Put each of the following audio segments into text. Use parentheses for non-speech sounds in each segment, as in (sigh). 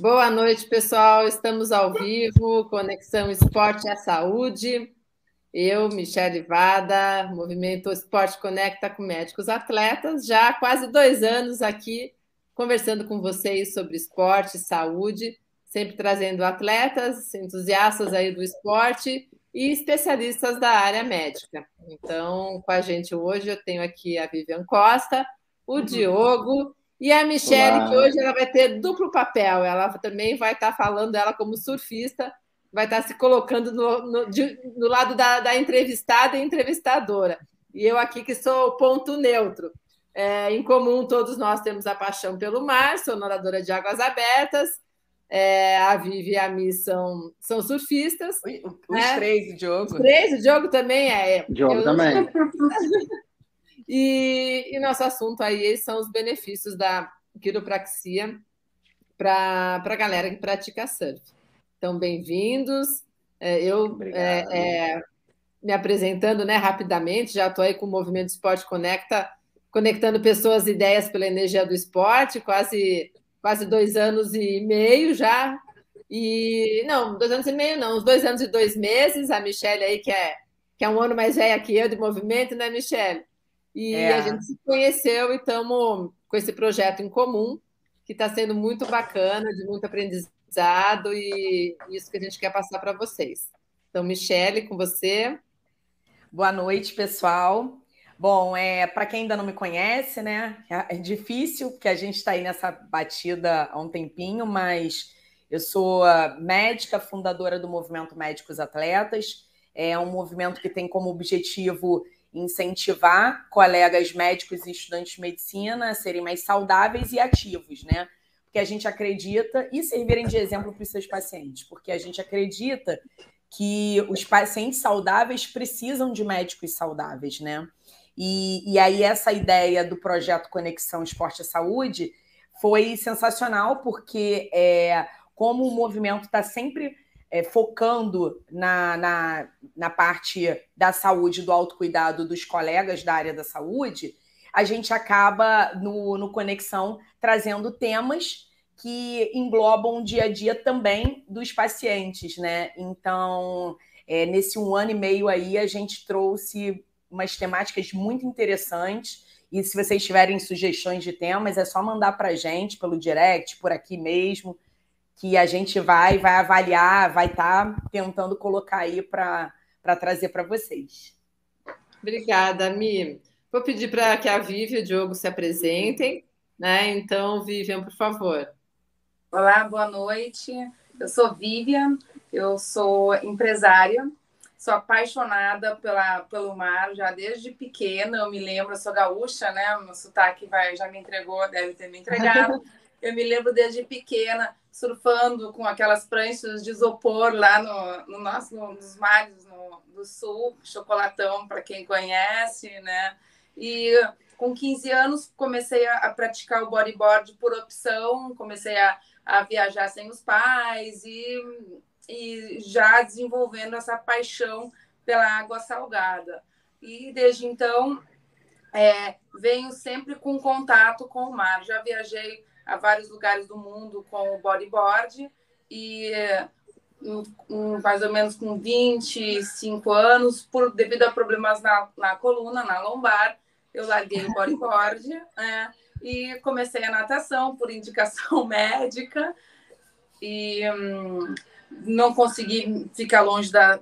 Boa noite, pessoal. Estamos ao vivo, Conexão Esporte e Saúde. Eu, Michele Vada, Movimento Esporte Conecta com Médicos Atletas, já há quase dois anos aqui conversando com vocês sobre esporte e saúde, sempre trazendo atletas, entusiastas aí do esporte e especialistas da área médica. Então, com a gente hoje eu tenho aqui a Vivian Costa, o uhum. Diogo e a Michelle, Olá. que hoje ela vai ter duplo papel, ela também vai estar falando, ela como surfista, vai estar se colocando no, no, de, no lado da, da, entrevistada e entrevistadora. E eu aqui que sou o ponto neutro. É, em comum, todos nós temos a paixão pelo mar, sou nadadora de águas abertas, é, a Vivi e a Mi são, são surfistas. Os né? três, o Diogo. Os três, o Diogo também é. Diogo eu... também. (laughs) E, e nosso assunto aí são os benefícios da quiropraxia para a galera que pratica surf. Então, bem-vindos. É, eu é, é, me apresentando né, rapidamente, já estou aí com o Movimento Esporte Conecta, conectando pessoas e ideias pela energia do esporte, quase, quase dois anos e meio já. E não, dois anos e meio, não, uns dois anos e dois meses. A Michelle aí, que é, que é um ano mais velha que eu de movimento, né, Michelle? E é. a gente se conheceu e estamos com esse projeto em comum, que está sendo muito bacana, de muito aprendizado, e isso que a gente quer passar para vocês. Então, Michele, com você. Boa noite, pessoal. Bom, é, para quem ainda não me conhece, né? É difícil, porque a gente está aí nessa batida há um tempinho, mas eu sou médica, fundadora do Movimento Médicos Atletas. É um movimento que tem como objetivo incentivar colegas médicos e estudantes de medicina a serem mais saudáveis e ativos, né? Porque a gente acredita e servirem de exemplo para os seus pacientes, porque a gente acredita que os pacientes saudáveis precisam de médicos saudáveis, né? E, e aí essa ideia do projeto Conexão Esporte e Saúde foi sensacional, porque é, como o movimento está sempre é, focando na, na, na parte da saúde, do autocuidado dos colegas da área da saúde, a gente acaba no, no Conexão trazendo temas que englobam o dia a dia também dos pacientes, né? Então, é, nesse um ano e meio aí, a gente trouxe umas temáticas muito interessantes. E se vocês tiverem sugestões de temas, é só mandar para a gente pelo direct, por aqui mesmo que a gente vai, vai avaliar, vai estar tá tentando colocar aí para trazer para vocês. Obrigada, Mi. Vou pedir para que a Vivian e o Diogo se apresentem, né? Então, Vivian, por favor. Olá, boa noite. Eu sou Vivian, eu sou empresária, sou apaixonada pela, pelo mar já desde pequena. Eu me lembro, eu sou gaúcha, né? Meu sotaque vai, já me entregou, deve ter me entregado. Eu me lembro desde pequena surfando com aquelas pranchas de isopor lá no, no nosso, no, nos mares no, do sul, chocolatão para quem conhece, né? E com 15 anos comecei a, a, praticar o bodyboard por opção, comecei a, a viajar sem os pais e, e já desenvolvendo essa paixão pela água salgada. E desde então é, venho sempre com contato com o mar. Já viajei a vários lugares do mundo com o bodyboard e mais ou menos com 25 anos, por devido a problemas na, na coluna, na lombar, eu larguei o bodyboard (laughs) é, e comecei a natação por indicação (laughs) médica e hum, não consegui ficar longe da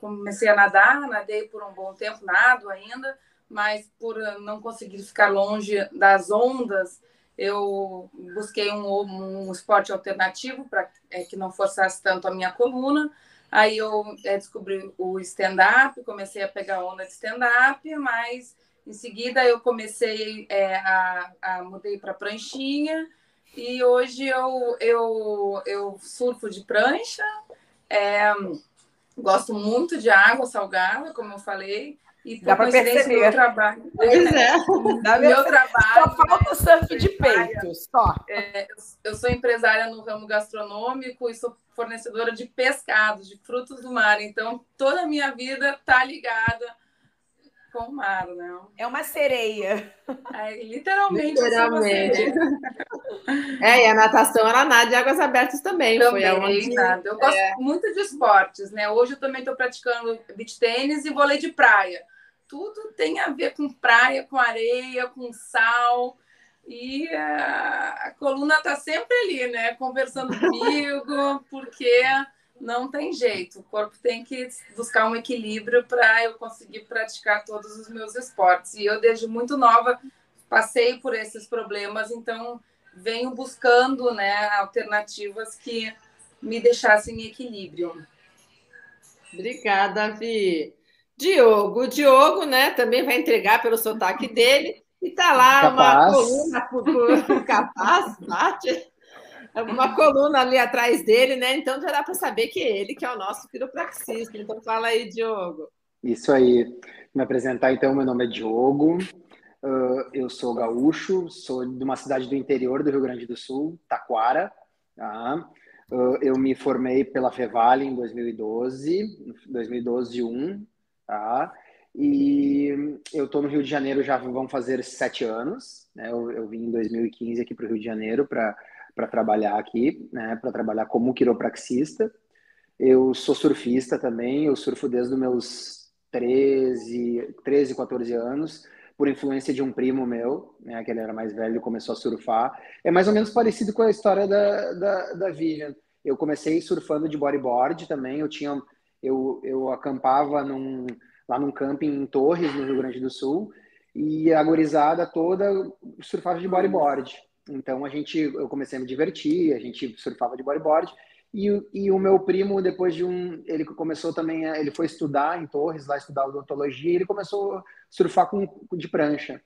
comecei a nadar, nadei por um bom tempo, nado ainda, mas por não conseguir ficar longe das ondas eu busquei um, um esporte alternativo para é, que não forçasse tanto a minha coluna. Aí eu é, descobri o stand-up, comecei a pegar onda de stand-up, mas em seguida eu comecei é, a, a mudei para pranchinha e hoje eu, eu, eu surfo de prancha, é, gosto muito de água salgada, como eu falei, e Dá para perceber. Meu trabalho. Pois é. (laughs) Dá meu trabalho. Só falta o surf de peito, só. É, eu sou empresária no ramo gastronômico e sou fornecedora de pescados, de frutos do mar. Então, toda a minha vida está ligada com o mar, né? É uma sereia. É, literalmente. Literalmente. É, e a natação ela nada de águas abertas também. Também, foi onde... nada. Eu gosto é. muito de esportes, né? Hoje eu também estou praticando beach tênis e vôlei de praia tudo tem a ver com praia, com areia, com sal. E a, a coluna está sempre ali, né? Conversando comigo, (laughs) porque não tem jeito. O corpo tem que buscar um equilíbrio para eu conseguir praticar todos os meus esportes. E eu, desde muito nova, passei por esses problemas, então venho buscando né, alternativas que me deixassem em equilíbrio. Obrigada, Vi. Diogo. O Diogo, né, também vai entregar pelo sotaque dele. E tá lá capaz. uma coluna capaz, Bate, uma coluna ali atrás dele, né? Então já dá para saber que é ele que é o nosso quiropraxista. Então fala aí, Diogo. Isso aí. Me apresentar então, meu nome é Diogo. Uh, eu sou gaúcho, sou de uma cidade do interior do Rio Grande do Sul, Taquara. Tá? Uh, eu me formei pela Fevale em 2012, 2012 1, tá? E eu estou no Rio de Janeiro já vão fazer sete anos. Né? Eu, eu vim em 2015 aqui para o Rio de Janeiro para trabalhar aqui, né? Para trabalhar como quiropraxista. Eu sou surfista também. Eu surfo desde os meus 13, 13 14 anos por influência de um primo meu, né, que ele era mais velho e começou a surfar. É mais ou menos parecido com a história da, da, da Vivian. Eu comecei surfando de bodyboard também, eu tinha eu, eu acampava num, lá num camping em Torres, no Rio Grande do Sul, e a gorizada toda surfava de bodyboard. Então a gente, eu comecei a me divertir, a gente surfava de bodyboard. E, e o meu primo, depois de um, ele começou também, ele foi estudar em Torres, lá estudar odontologia, e ele começou a surfar com, de prancha.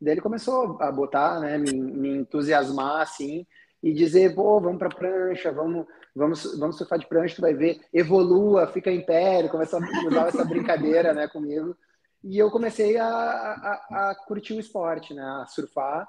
Daí ele começou a botar, né, me, me entusiasmar assim e dizer, pô, vamos para prancha, vamos vamos, vamos surfar de prancha, tu vai ver, evolua, fica em pé, ele começou a usar essa brincadeira, né, comigo. E eu comecei a, a, a curtir o esporte, né, a surfar,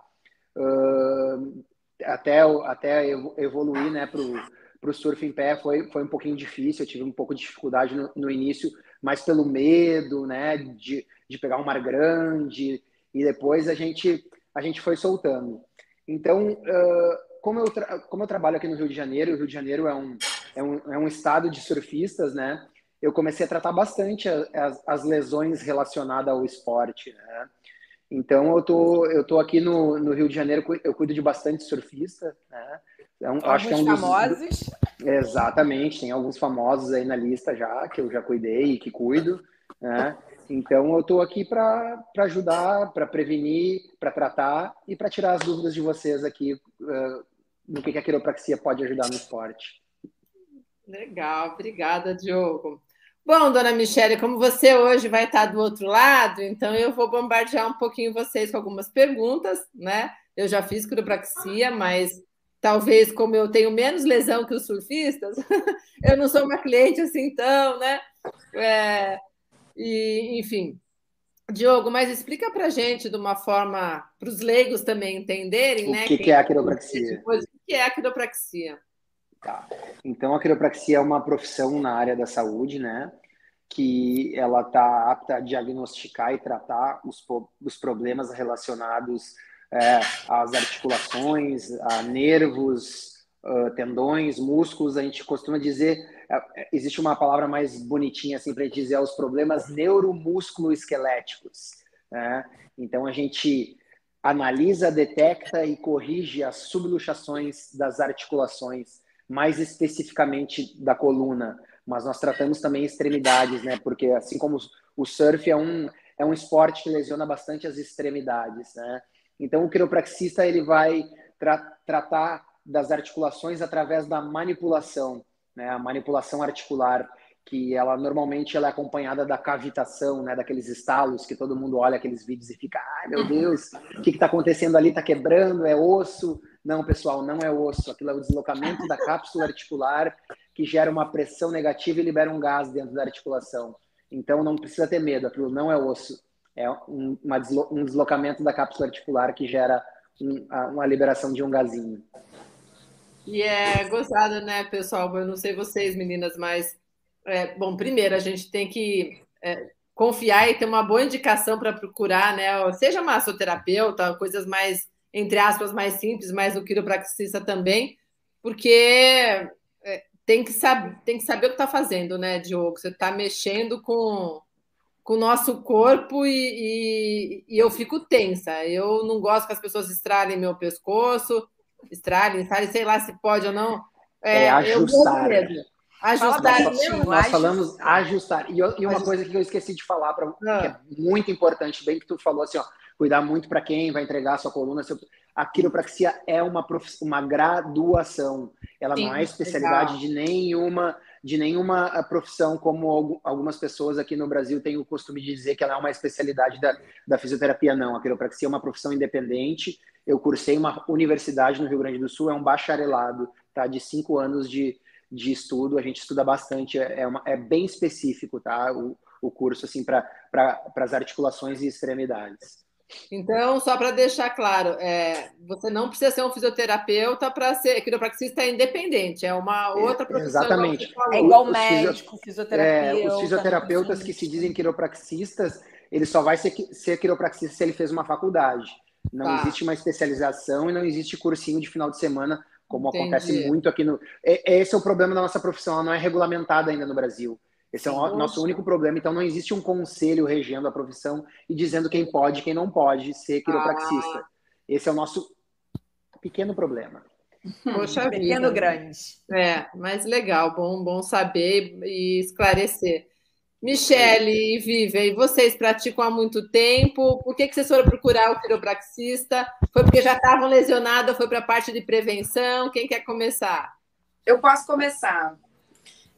uh, até, até evoluir, né, pro, pro surf em pé foi, foi um pouquinho difícil, eu tive um pouco de dificuldade no, no início, mas pelo medo, né, de, de pegar um mar grande, e depois a gente, a gente foi soltando. Então, uh, como eu, como eu trabalho aqui no Rio de Janeiro, o Rio de Janeiro é um, é um, é um estado de surfistas, né? Eu comecei a tratar bastante as, as lesões relacionadas ao esporte, né? Então, eu tô, eu tô aqui no, no Rio de Janeiro, eu cuido de bastante surfista, né? É um, acho que é um dos, famosos? Exatamente, tem alguns famosos aí na lista já, que eu já cuidei e que cuido, né? Então, eu estou aqui para ajudar, para prevenir, para tratar e para tirar as dúvidas de vocês aqui uh, no que a quiropraxia pode ajudar no esporte. Legal, obrigada, Diogo. Bom, dona Michele, como você hoje vai estar do outro lado, então eu vou bombardear um pouquinho vocês com algumas perguntas, né? Eu já fiz quiropraxia, mas talvez como eu tenho menos lesão que os surfistas, (laughs) eu não sou uma cliente assim então, né? É, e, enfim, Diogo, mas explica para gente de uma forma para os leigos também entenderem, o né? Que, que é a quiropraxia? o que é a quiropraxia? Tá. Então, a quiropraxia é uma profissão na área da saúde, né? Que ela está apta a diagnosticar e tratar os, os problemas relacionados é, às articulações, a nervos, uh, tendões, músculos. A gente costuma dizer é, é, existe uma palavra mais bonitinha assim para dizer os problemas neuromusculoesqueléticos. Né? Então a gente analisa, detecta e corrige as subluxações das articulações, mais especificamente da coluna, mas nós tratamos também extremidades, né? Porque assim como o surf é um é um esporte que lesiona bastante as extremidades, né? Então o quiropraxista ele vai tra tratar das articulações através da manipulação né, a manipulação articular. Que ela normalmente ela é acompanhada da cavitação, né, daqueles estalos que todo mundo olha aqueles vídeos e fica, ai meu Deus, o que está acontecendo ali? Está quebrando? É osso? Não, pessoal, não é osso. Aquilo é o deslocamento da cápsula articular que gera uma pressão negativa e libera um gás dentro da articulação. Então não precisa ter medo, aquilo não é osso. É um, uma, um deslocamento da cápsula articular que gera um, uma liberação de um gazinho. E é gozado, né, pessoal? Eu não sei vocês, meninas, mas é, bom, primeiro a gente tem que é, confiar e ter uma boa indicação para procurar, né? Seja massoterapeuta, coisas mais, entre aspas, mais simples, mas o quiropraxista também, porque é, tem, que saber, tem que saber o que está fazendo, né, Diogo? Você está mexendo com, com o nosso corpo e, e, e, eu fico tensa. Eu não gosto que as pessoas estralem meu pescoço, estralem, estralem, sei lá se pode ou não. É, é ajustar. Ajustar. Nós, nós falamos ajustar. E, e uma coisa que eu esqueci de falar, pra, ah. que é muito importante, bem que tu falou assim, ó, cuidar muito para quem vai entregar a sua coluna. Seu... A quiropraxia é uma, prof... uma graduação. Ela Sim, não é especialidade legal. de nenhuma de nenhuma ah, profissão, como algumas pessoas aqui no Brasil têm o costume de dizer que ela é uma especialidade da, da fisioterapia. Não, a quiropraxia é uma profissão independente. Eu cursei uma universidade no Rio Grande do Sul, é um bacharelado tá, de cinco anos de, de estudo, a gente estuda bastante, é, é, uma, é bem específico, tá? O, o curso, assim, para pra, as articulações e extremidades. Então, só para deixar claro, é, você não precisa ser um fisioterapeuta para ser quiropraxista é independente, é uma outra profissão. Exatamente. É igual médico, fisioterapeuta. É, os fisioterapeutas que se dizem quiropraxistas, ele só vai ser, ser quiropraxista se ele fez uma faculdade. Não tá. existe uma especialização e não existe cursinho de final de semana como Entendi. acontece muito aqui no. É, esse é o problema da nossa profissão, ela não é regulamentada ainda no Brasil. Esse é o nosso único problema. Então, não existe um conselho regendo a profissão e dizendo quem pode e quem não pode ser quiropraxista. Ah. Esse é o nosso pequeno problema. Poxa pequeno vida. grande. É, mas legal, bom, bom saber e esclarecer. Michele e Vivian, vocês praticam há muito tempo? Por que, que vocês foram procurar o quiropraxista? Foi porque já estavam lesionadas? Foi para a parte de prevenção? Quem quer começar? Eu posso começar.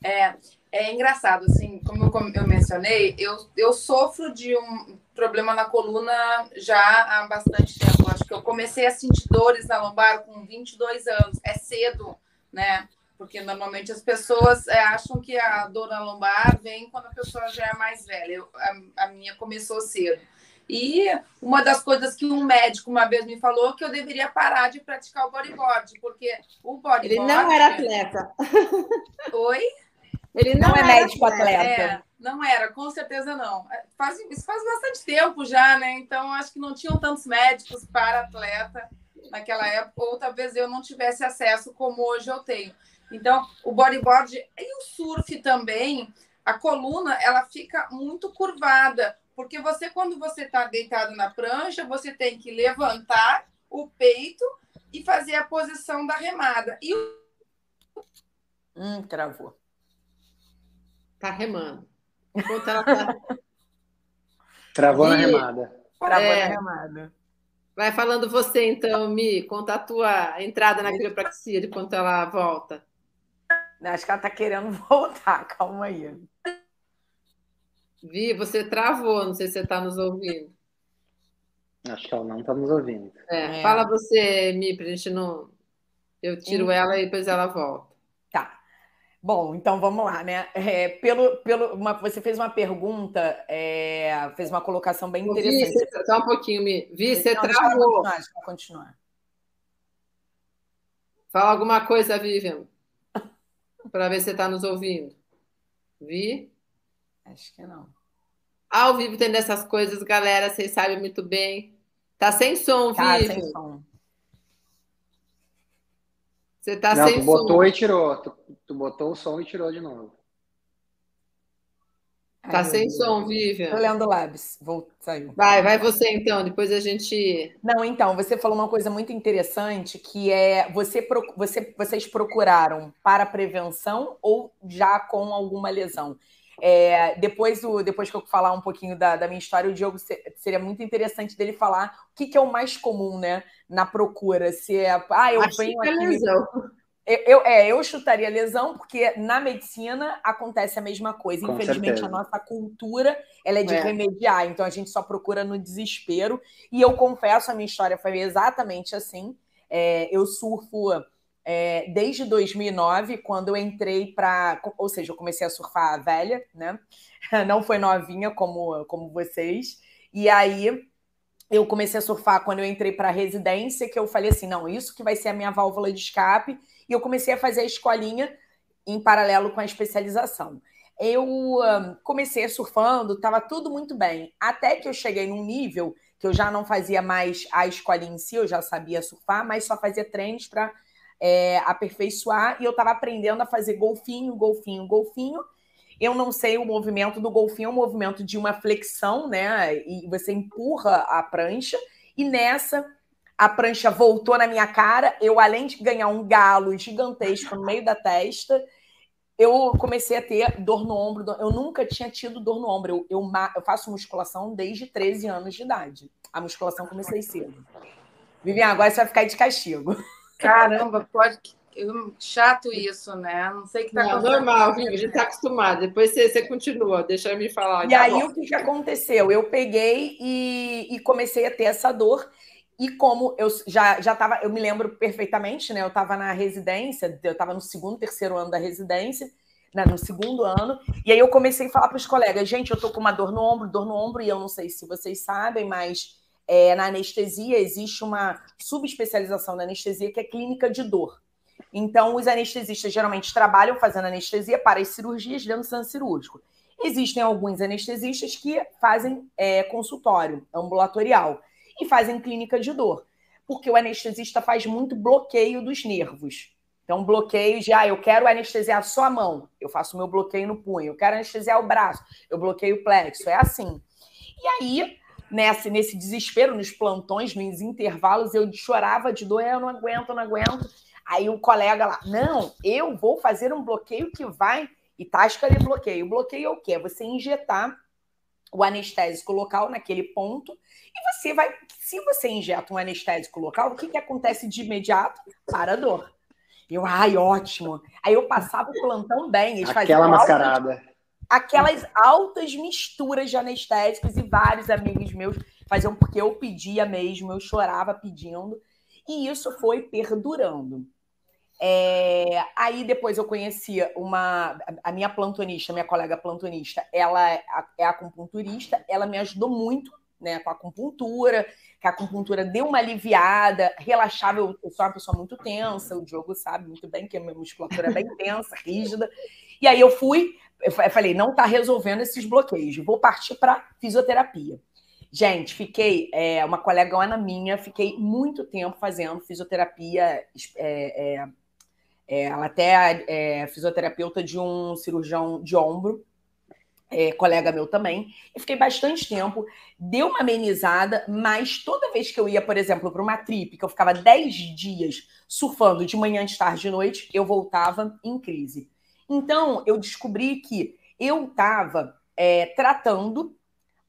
É, é engraçado, assim, como eu mencionei, eu, eu sofro de um problema na coluna já há bastante tempo. Acho que eu comecei a sentir dores na lombar com 22 anos. É cedo, né? Porque normalmente as pessoas é, acham que a dor na lombar vem quando a pessoa já é mais velha. Eu, a, a, minha começou cedo. E uma das coisas que um médico uma vez me falou que eu deveria parar de praticar o bodyboard, porque o bodyboard. Ele não era atleta. (laughs) Oi? Ele não, não é médico atleta. atleta. É, não era, com certeza não. É, faz, isso faz bastante tempo já, né? Então acho que não tinham tantos médicos para atleta naquela época, ou talvez eu não tivesse acesso como hoje eu tenho. Então, o bodyboard e o surf também, a coluna, ela fica muito curvada, porque você, quando você está deitado na prancha, você tem que levantar o peito e fazer a posição da remada. E o... Hum, travou. Tá remando. Enquanto ela tá... (laughs) Travou e... na remada. Travou é... na remada. Vai falando você, então, Mi. Conta a tua entrada na quiropraxia, de quanto ela volta. Acho que ela está querendo (laughs) voltar, calma aí. Vi, você travou, não sei se você está nos ouvindo. Acho que ela não está nos ouvindo. É, é. Fala você, Mi, para a gente não. Eu tiro então... ela e depois ela volta. Tá. Bom, então vamos lá, né? É, pelo, pelo, uma, você fez uma pergunta, é, fez uma colocação bem interessante. Vi, só um pouquinho, Mi. Vi, você não, travou. Deixa eu continuar, continuar. Fala alguma coisa, Vivian para ver se você está nos ouvindo. Vi? Acho que não. Ao vivo tem dessas coisas, galera, vocês sabem muito bem. Tá sem som, tá, Vivo. sem som. Você tá não, sem tu botou e tirou. Tu, tu botou o som e tirou de novo. Tá Ai, sem som, Vivian. Tô lendo Labs. Vou sair. Vai, vai você então, depois a gente. Não, então, você falou uma coisa muito interessante que é você, você vocês procuraram para prevenção ou já com alguma lesão? É, depois, o, depois que eu falar um pouquinho da, da minha história, o Diogo seria muito interessante dele falar o que, que é o mais comum, né? Na procura. Se é. Ah, eu Acho venho é aqui. Lesão. Eu, eu, é, eu chutaria lesão, porque na medicina acontece a mesma coisa. Com Infelizmente, certeza. a nossa cultura ela é de É. remediar, então a gente só procura no desespero. E eu confesso, a minha história foi exatamente assim. É, eu surfo é, desde 2009, quando eu entrei para. Ou seja, eu comecei a surfar velha, né? (laughs) Não foi novinha como, como vocês. E aí eu comecei a surfar quando eu entrei para a residência, que eu falei assim: não, isso que vai ser a minha válvula de escape. E eu comecei a fazer a escolinha em paralelo com a especialização. Eu ah, comecei surfando, estava tudo muito bem. Até que eu cheguei num nível que eu já não fazia mais a escolinha em si, eu já sabia surfar, mas só fazia treinos para aperfeiçoar. E eu estava aprendendo a fazer golfinho, golfinho, golfinho. Eu não sei o movimento do golfinho, é um movimento de uma flexão, né? E você empurra a prancha. E nessa, a prancha voltou na minha cara. Eu, além de ganhar um galo gigantesco no meio da testa, eu comecei a ter dor no ombro. Eu nunca tinha tido dor no ombro. Eu, eu, eu faço musculação desde 13 anos de idade. A musculação comecei cedo. Vivian, agora você vai ficar de castigo. Caramba, pode. Chato isso, né? Não sei o que tá Não, normal, viu? A gente está acostumado. Depois você, você continua, deixa eu me falar. E Tá aí, bom. o que, que aconteceu? Eu peguei e, e comecei a ter essa dor. E como eu já já estava, eu me lembro perfeitamente, né? Eu estava na residência, eu estava no segundo, terceiro ano da residência, né, no segundo ano, e aí eu comecei a falar para os colegas, gente, eu tô com uma dor no ombro, dor no ombro, e eu não sei se vocês sabem, mas é, na anestesia existe uma subespecialização da anestesia que é clínica de dor. Então, os anestesistas geralmente trabalham fazendo anestesia para as cirurgias dentro do centro cirúrgico. Existem alguns anestesistas que fazem é, consultório ambulatorial e fazem clínica de dor, porque o anestesista faz muito bloqueio dos nervos. Então, bloqueio de, ah, eu quero anestesiar só a mão, eu faço meu bloqueio no punho. Eu quero anestesiar o braço, eu bloqueio o plexo. É assim. E aí, nesse, nesse desespero, nos plantões, nos intervalos, eu chorava de dor, eu não aguento, não aguento. Aí o colega lá, não, eu vou fazer um bloqueio que vai. E tasca de bloqueio. O bloqueio é o quê? É você injetar o anestésico local naquele ponto e você vai. Se você injeta um anestésico local, o que, que acontece de imediato? Para a dor. Eu, ai, ótimo. Aí eu passava o plantão bem. Eles faziam Aquela altas- mascarada. aquelas altas misturas de anestésicos e vários amigos meus faziam porque eu pedia mesmo, eu chorava pedindo. E isso foi perdurando. É, aí depois eu conhecia uma a minha plantonista, minha colega plantonista, ela é é acupunturista, ela me ajudou muito, né, com a acupuntura, que a acupuntura deu uma aliviada, relaxava, eu, eu sou uma pessoa muito tensa, o Diogo sabe muito bem que a minha musculatura é bem (laughs) tensa, rígida. E aí eu fui, eu fa- eu falei, não tá resolvendo esses bloqueios, vou partir para fisioterapia. Gente, fiquei, é, uma colegona minha, fiquei muito tempo fazendo fisioterapia é, é, é, ela até é fisioterapeuta de um cirurgião de ombro, é, colega meu também. E fiquei bastante tempo, deu uma amenizada, mas toda vez que eu ia, por exemplo, para uma trip, que eu ficava 10 dias surfando de manhã, de tarde, de noite, eu voltava em crise. Então, eu descobri que eu estava é, tratando,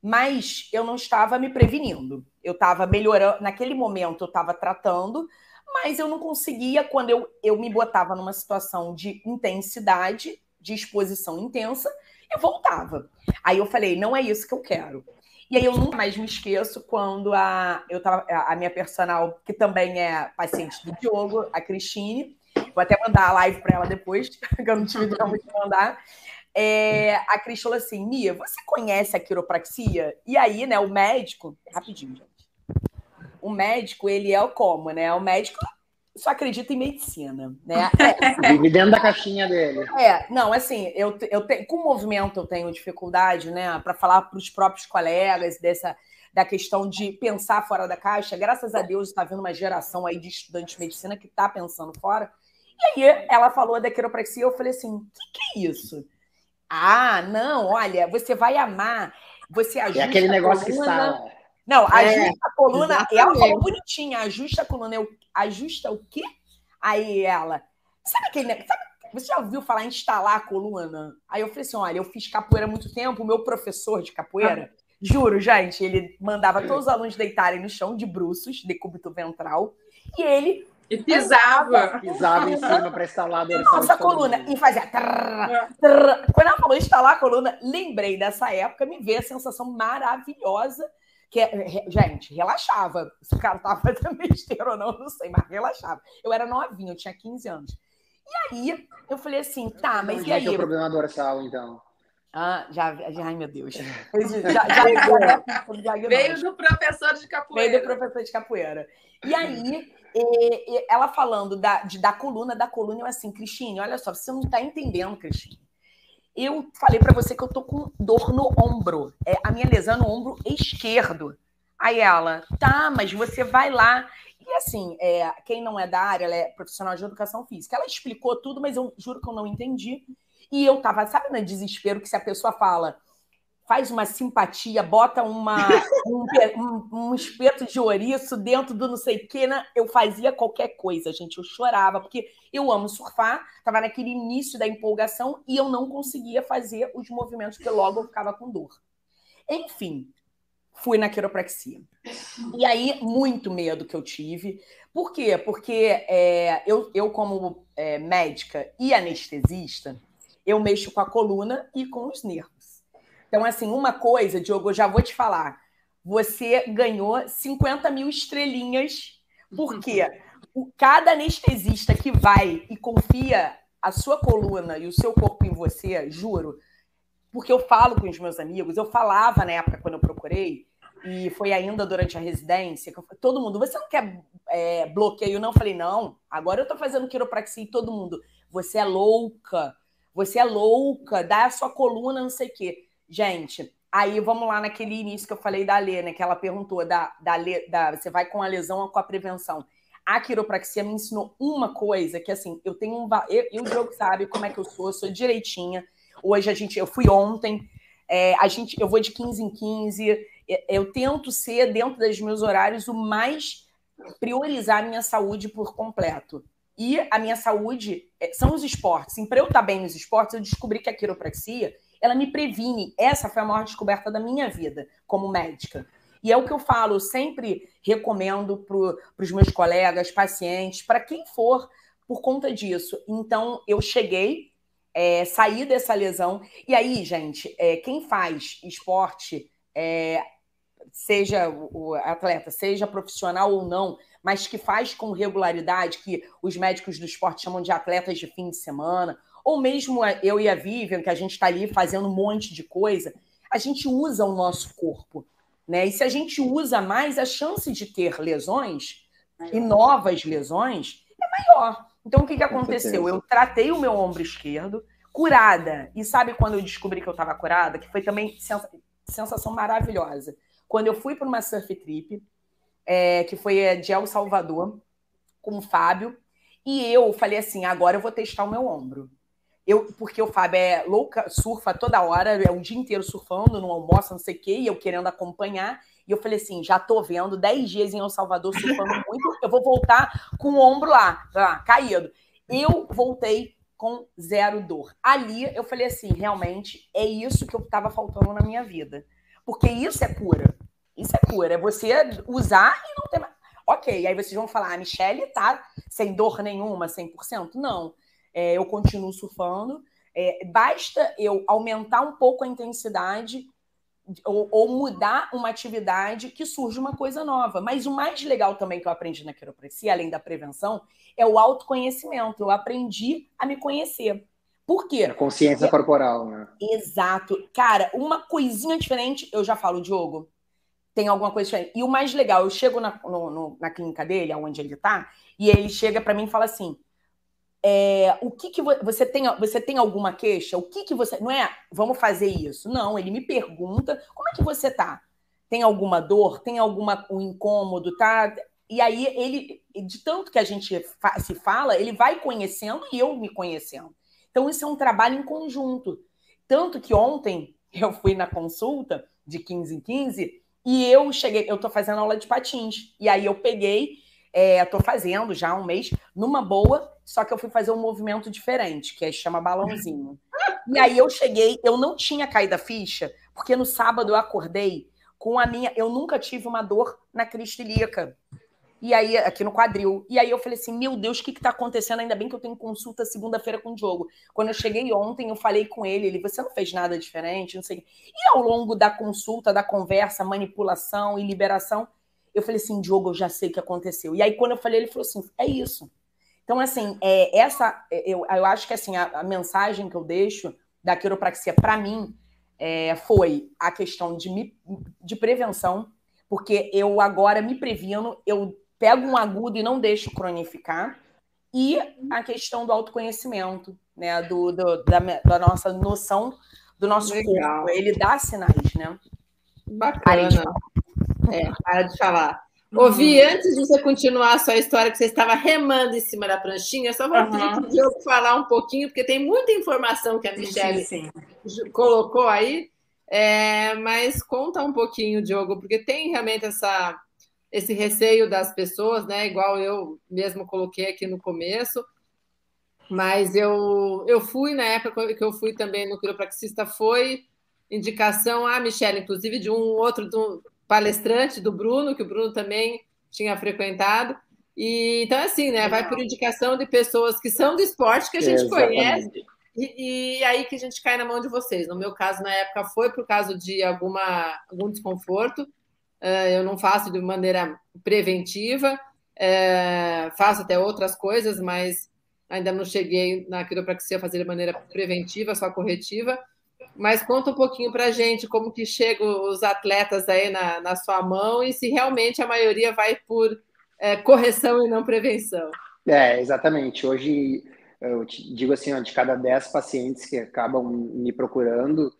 mas eu não estava me prevenindo. Eu estava melhorando, naquele momento eu estava tratando, mas eu não conseguia, quando eu, eu me botava numa situação de intensidade, de exposição intensa, eu voltava. Aí eu falei, não é isso que eu quero. E aí eu nunca mais me esqueço quando a, eu tava, a minha personal, que também é paciente do Diogo, a Cristine, vou até mandar a live para ela depois, (laughs) que eu não tive tempo de mandar. É, a Cris falou assim: Mia, você conhece a quiropraxia? E aí, né, o médico, rapidinho. O médico, ele é o como, né? O médico só acredita em medicina, né? (laughs) É, Vive dentro da caixinha dele. é, não, assim, eu, eu tenho, com o movimento eu tenho dificuldade, né, para falar para os próprios colegas dessa da questão de pensar fora da caixa. Graças a Deus está vindo uma geração aí de estudantes de medicina que está pensando fora. E aí ela falou da quiropraxia, eu falei assim, o que, que é isso? Ah, não, olha, você vai amar, você ajusta É aquele a negócio que coluna. está. Não, É, ajusta a coluna. E ela exatamente. falou bonitinha, ajusta a coluna. Eu, ajusta o quê? Aí ela, sabe aquele. Sabe, você já ouviu falar em instalar a coluna? Aí eu falei assim: olha, eu fiz capoeira há muito tempo, o meu professor de capoeira, juro, gente, ele mandava todos os alunos deitarem no chão de bruços, decúbito ventral, e ele E pisava. Pisava em cima para instalar a (laughs) dorsal. Nossa, a coluna. E fazia. Trrr, trrr. Quando ela falou instalar a coluna, lembrei dessa época, me veio a sensação maravilhosa. Que, é, gente, relaxava. Se o cara tava (laughs) fazendo besteira ou não, não sei, mas relaxava. Eu era novinha, eu tinha 15 anos. E aí, eu falei assim, tá, mas Onde e aí? É o problema dorsal, então? Ah, já, já, ai meu Deus. (laughs) (laughs) Já, já, já, Veio do professor de capoeira. Veio do professor de capoeira. E aí, e, e ela falando da, de, da coluna, da coluna, eu assim, Cristine, olha só, você não está entendendo, Cristine. Eu falei para você que eu tô com dor no ombro. É a minha lesão no ombro esquerdo. Aí ela, tá, mas você vai lá. E assim, é, quem não é da área, ela é profissional de educação física. Ela explicou tudo, mas eu juro que eu não entendi. E eu tava, sabe, no desespero que se a pessoa fala, faz uma simpatia, bota uma, (laughs) um, um, um, espeto de ouriço dentro do não sei o que, né? eu fazia qualquer coisa, gente. Eu chorava, porque eu amo surfar, estava naquele início da empolgação e eu não conseguia fazer os movimentos, porque logo eu ficava com dor. Enfim, fui na quiropraxia. E aí, muito medo que eu tive. Por quê? Porque é, eu, eu, como é, médica e anestesista, eu mexo com a coluna e com os nervos. Então, assim, uma coisa, Diogo, eu já vou te falar. Você ganhou 50 mil estrelinhas, porque o, cada anestesista que vai e confia a sua coluna e o seu corpo em você, juro, porque eu falo com os meus amigos, eu falava na época quando eu procurei, e foi ainda durante a residência, que eu, todo mundo, você não quer é, bloqueio? Não, eu falei, não, agora eu tô fazendo quiropraxia e todo mundo, você é louca, você é louca, dá a sua coluna, não sei o quê. Gente, aí vamos lá naquele início que eu falei da Lê, né? Que ela perguntou da, da, da você vai com a lesão ou com a prevenção. A quiropraxia me ensinou uma coisa que assim, eu tenho um. Eu, eu o Diogo sabe como é que eu sou, eu sou direitinha. Hoje a gente, eu fui ontem, é, a gente, eu vou de 15 em 15. Eu tento ser, dentro dos meus horários, o mais priorizar a minha saúde por completo. E a minha saúde é, são os esportes. E para eu estar bem nos esportes, eu descobri que a quiropraxia ela me previne. Essa foi a maior descoberta da minha vida como médica. E é o que eu falo, sempre recomendo para os meus colegas, pacientes, para quem for, por conta disso. Então, eu cheguei, é, saí dessa lesão. E aí, gente, é, quem faz esporte, é, seja o atleta, seja profissional ou não, mas que faz com regularidade, que os médicos do esporte chamam de atletas de fim de semana, ou mesmo eu e a Vivian, que a gente está ali fazendo um monte de coisa, a gente usa o nosso corpo. Né? E se a gente usa mais, a chance de ter lesões e novas lesões é maior. Então, o que, que aconteceu? Eu tratei o meu ombro esquerdo, curada. E sabe quando eu descobri que eu estava curada? Que foi também sensação maravilhosa. Quando eu fui para uma surf trip, é, que foi é, de El Salvador, com o Fábio, e eu falei assim: agora eu vou testar o meu ombro. Eu, porque o Fábio é louca, surfa toda hora, é o dia inteiro surfando, não almoça, não sei o quê, e eu querendo acompanhar. E eu falei assim: já tô vendo 10 dias em El Salvador surfando (laughs) muito, eu vou voltar com o ombro lá, lá caído. Eu voltei com zero dor. Ali eu falei assim: realmente é isso que eu estava faltando na minha vida. Porque isso é cura. Isso é cura. É você usar e não ter mais. Ok, aí vocês vão falar: a ah, Michelle tá sem dor nenhuma, 100%? Não é, eu continuo surfando. É, basta eu aumentar um pouco a intensidade ou, ou, mudar uma atividade que surge uma coisa nova. Mas o mais legal também que eu aprendi na quiropraxia, além da prevenção, é o autoconhecimento. Eu aprendi a me conhecer. Por quê? A consciência corporal, né? Exato. Cara, uma coisinha diferente, eu já falo, Diogo, tem alguma coisa diferente. E o mais legal, eu chego na, no, no, na clínica dele, onde ele tá, e ele chega para mim e fala assim: é, o que, que você tem? Você tem alguma queixa? O que, que você. Não é vamos fazer isso. Não, ele me pergunta como é que você tá? Tem alguma dor? Tem alguma um incômodo? Tá? E aí ele, de tanto que a gente fa se fala, ele vai conhecendo e eu me conhecendo. Então, isso é um trabalho em conjunto. Tanto que ontem (laughs) eu fui na consulta de 15 em 15 e eu cheguei, eu tô fazendo aula de patins. E aí eu peguei Estou é, fazendo já um mês, numa boa, só que eu fui fazer um movimento diferente, que é, chama balãozinho. E aí eu cheguei, eu não tinha caído a ficha, porque no sábado eu acordei com a minha. Eu nunca tive uma dor na cristilíaca. E aí, aqui no quadril. E aí eu falei assim: meu Deus, o que, que tá acontecendo? Ainda bem que eu tenho consulta segunda-feira com o Diogo. Quando eu cheguei ontem, eu falei com ele, ele, você não fez nada diferente, não sei. E ao longo da consulta, da conversa, manipulação e liberação, eu falei assim, Diogo, eu já sei o que aconteceu. E aí, quando eu falei, ele falou assim: é isso. Então, assim, é, essa, eu, eu acho que assim, a, a mensagem que eu deixo da quiropraxia para mim é, foi a questão de, me, de prevenção, porque eu agora me previno, eu pego um agudo e não deixo cronificar, e a questão do autoconhecimento, né, do, do da, da, nossa noção do nosso Legal. corpo. Ele dá sinais, né? Bacana. É, (laughs) para de falar. Ouvi, uhum. antes de você continuar a sua história, que você estava remando em cima da pranchinha, só vou pedir para falar um pouquinho, porque tem muita informação que a Michelle sim, sim. colocou aí. É, mas conta um pouquinho, Diogo, porque tem realmente essa, esse receio das pessoas, né? Igual eu mesmo coloquei aqui no começo. Mas eu, eu fui, na época que eu fui também no quiropraxista, foi indicação, a ah, Michelle, inclusive, de um outro, palestrante do Bruno, que o Bruno também tinha frequentado. E, então, assim, né? Vai por indicação de pessoas que são do esporte, que a gente conhece, e, e, aí que a gente cai na mão de vocês. No meu caso, na época, foi por causa de alguma, algum desconforto. Uh, eu não faço de maneira preventiva, uh, faço até outras coisas, mas ainda não cheguei na quiropraxia a fazer de maneira preventiva, só corretiva. Mas conta um pouquinho para a gente como que chegam os atletas aí na, na sua mão e se realmente a maioria vai por é, correção e não prevenção. É, exatamente. Hoje, eu digo assim, ó, de cada 10 pacientes que acabam me procurando,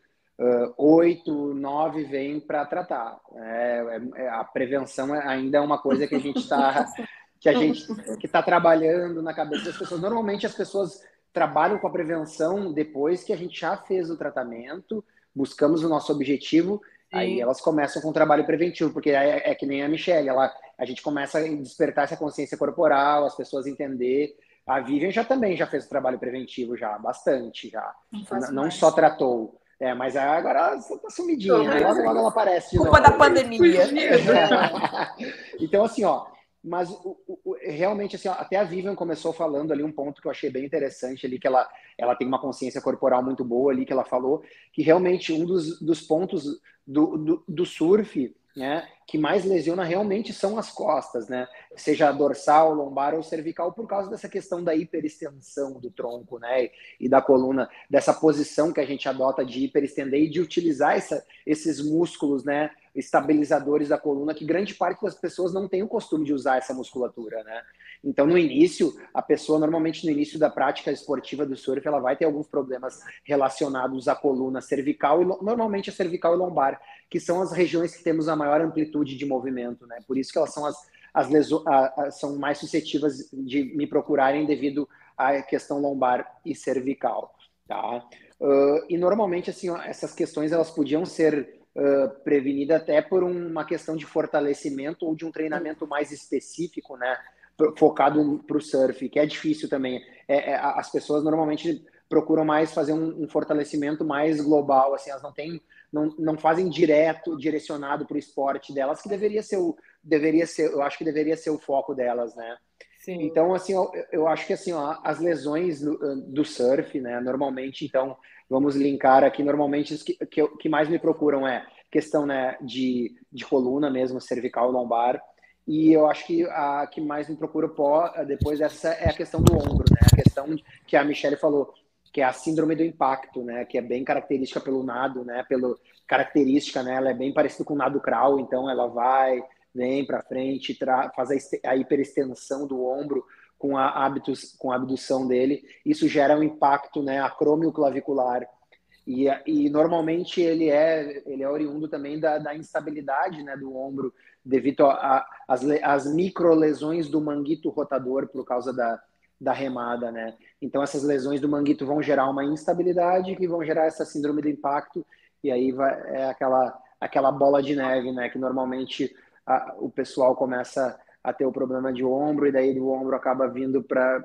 oito, uh, nove vêm para tratar. É, é, a prevenção ainda é uma coisa que a gente está (laughs) que a gente que está trabalhando na cabeça das pessoas. Normalmente as pessoas trabalham com a prevenção depois que a gente já fez o tratamento, buscamos o nosso objetivo, Sim. aí elas começam com o trabalho preventivo, porque é, é, que nem a Michelle, ela, a gente começa a despertar essa consciência corporal, as pessoas entender. A Vivian já também já fez o trabalho preventivo, já, bastante já. Não, não só tratou. É, mas agora ela tá sumidinha, né? logo, logo ela aparece Culpa da pandemia. (laughs) então, assim, ó, mas o, o, realmente, assim, até a Vivian começou falando ali um ponto que eu achei bem interessante ali, que ela, ela tem uma consciência corporal muito boa ali, que ela falou que realmente um dos, dos pontos do, do, do surf né, que mais lesiona realmente são as costas, né? Seja dorsal, lombar ou cervical, por causa dessa questão da hiperextensão do tronco, né? E da coluna, dessa posição que a gente adota de hiperestender e de utilizar essa, esses músculos, né? Estabilizadores da coluna, que grande parte das pessoas não tem o costume de usar essa musculatura, né? Então, no início, a pessoa, normalmente no início da prática esportiva do surf, ela vai ter alguns problemas relacionados à coluna cervical, e normalmente a cervical e lombar, que são as regiões que temos a maior amplitude de movimento, né? Por isso que elas são as, as leso, a, a, são mais suscetíveis de me procurarem devido à questão lombar e cervical, tá? Uh, e normalmente, assim, essas questões, elas podiam ser uh, prevenidas até por uma questão de fortalecimento ou de um treinamento mais específico, né? focado para o surf, que é difícil também. É, é, as pessoas normalmente procuram mais fazer um, um, fortalecimento mais global, assim, elas não têm, não, não fazem direto, direcionado para o esporte delas, que deveria ser o, deveria ser, eu acho que deveria ser o foco delas, né? Sim. Então, assim, eu, eu acho que assim, ó, as lesões do, do, surf, né, normalmente, então, vamos linkar aqui, normalmente, os que, que, que mais me procuram é questão, né, de, de coluna mesmo, cervical, lombar, e eu acho que a que mais me procura pó, depois dessa é a questão do ombro, né? A questão que a Michelle falou, que é a síndrome do impacto, né? Que é bem característica pelo nado, né? Pelo característica, né? Ela é bem parecida com o nado crawl, então ela vai, vem para frente, faz a, a hiperextensão do ombro com a, hábitos, com a abdução dele. Isso gera um impacto, né? Acrômio clavicular. E, e normalmente ele é, ele é oriundo também da, da instabilidade, né? Do ombro devido às microlesões do manguito rotador por causa da, da remada, né? Então essas lesões do manguito vão gerar uma instabilidade que vão gerar essa síndrome do impacto e aí vai, é aquela aquela bola de neve, né? Que normalmente a, o pessoal começa a ter o problema de ombro e daí do ombro acaba vindo para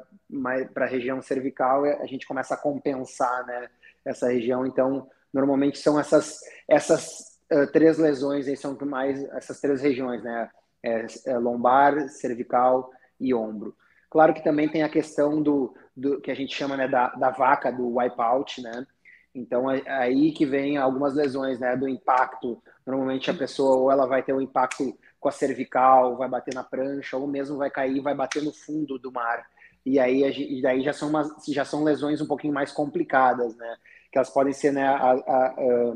para a região cervical e a gente começa a compensar, né? Essa região. Então normalmente são essas essas uh, três lesões aí são mais essas três regiões, né? é, é lombar, cervical e ombro. Claro que também tem a questão do, do que a gente chama né, da, da vaca, do wipeout, né? Então é aí que vem algumas lesões, né? Do impacto. Normalmente a pessoa ou ela vai ter um impacto com a cervical, vai bater na prancha, ou mesmo vai cair, vai bater no fundo do mar. E aí, e daí já são umas, já são lesões um pouquinho mais complicadas, né? Que elas podem ser, né? A, a,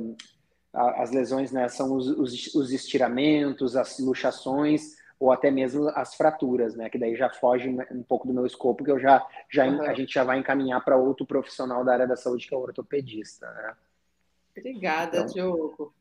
a, as lesões, né? São os, os, os estiramentos, as luxações ou até mesmo as fraturas, né? Que daí já foge um pouco do meu escopo, que eu já, já a gente já vai encaminhar para outro profissional da área da saúde, que é o ortopedista, né? Obrigada, então, Diogo.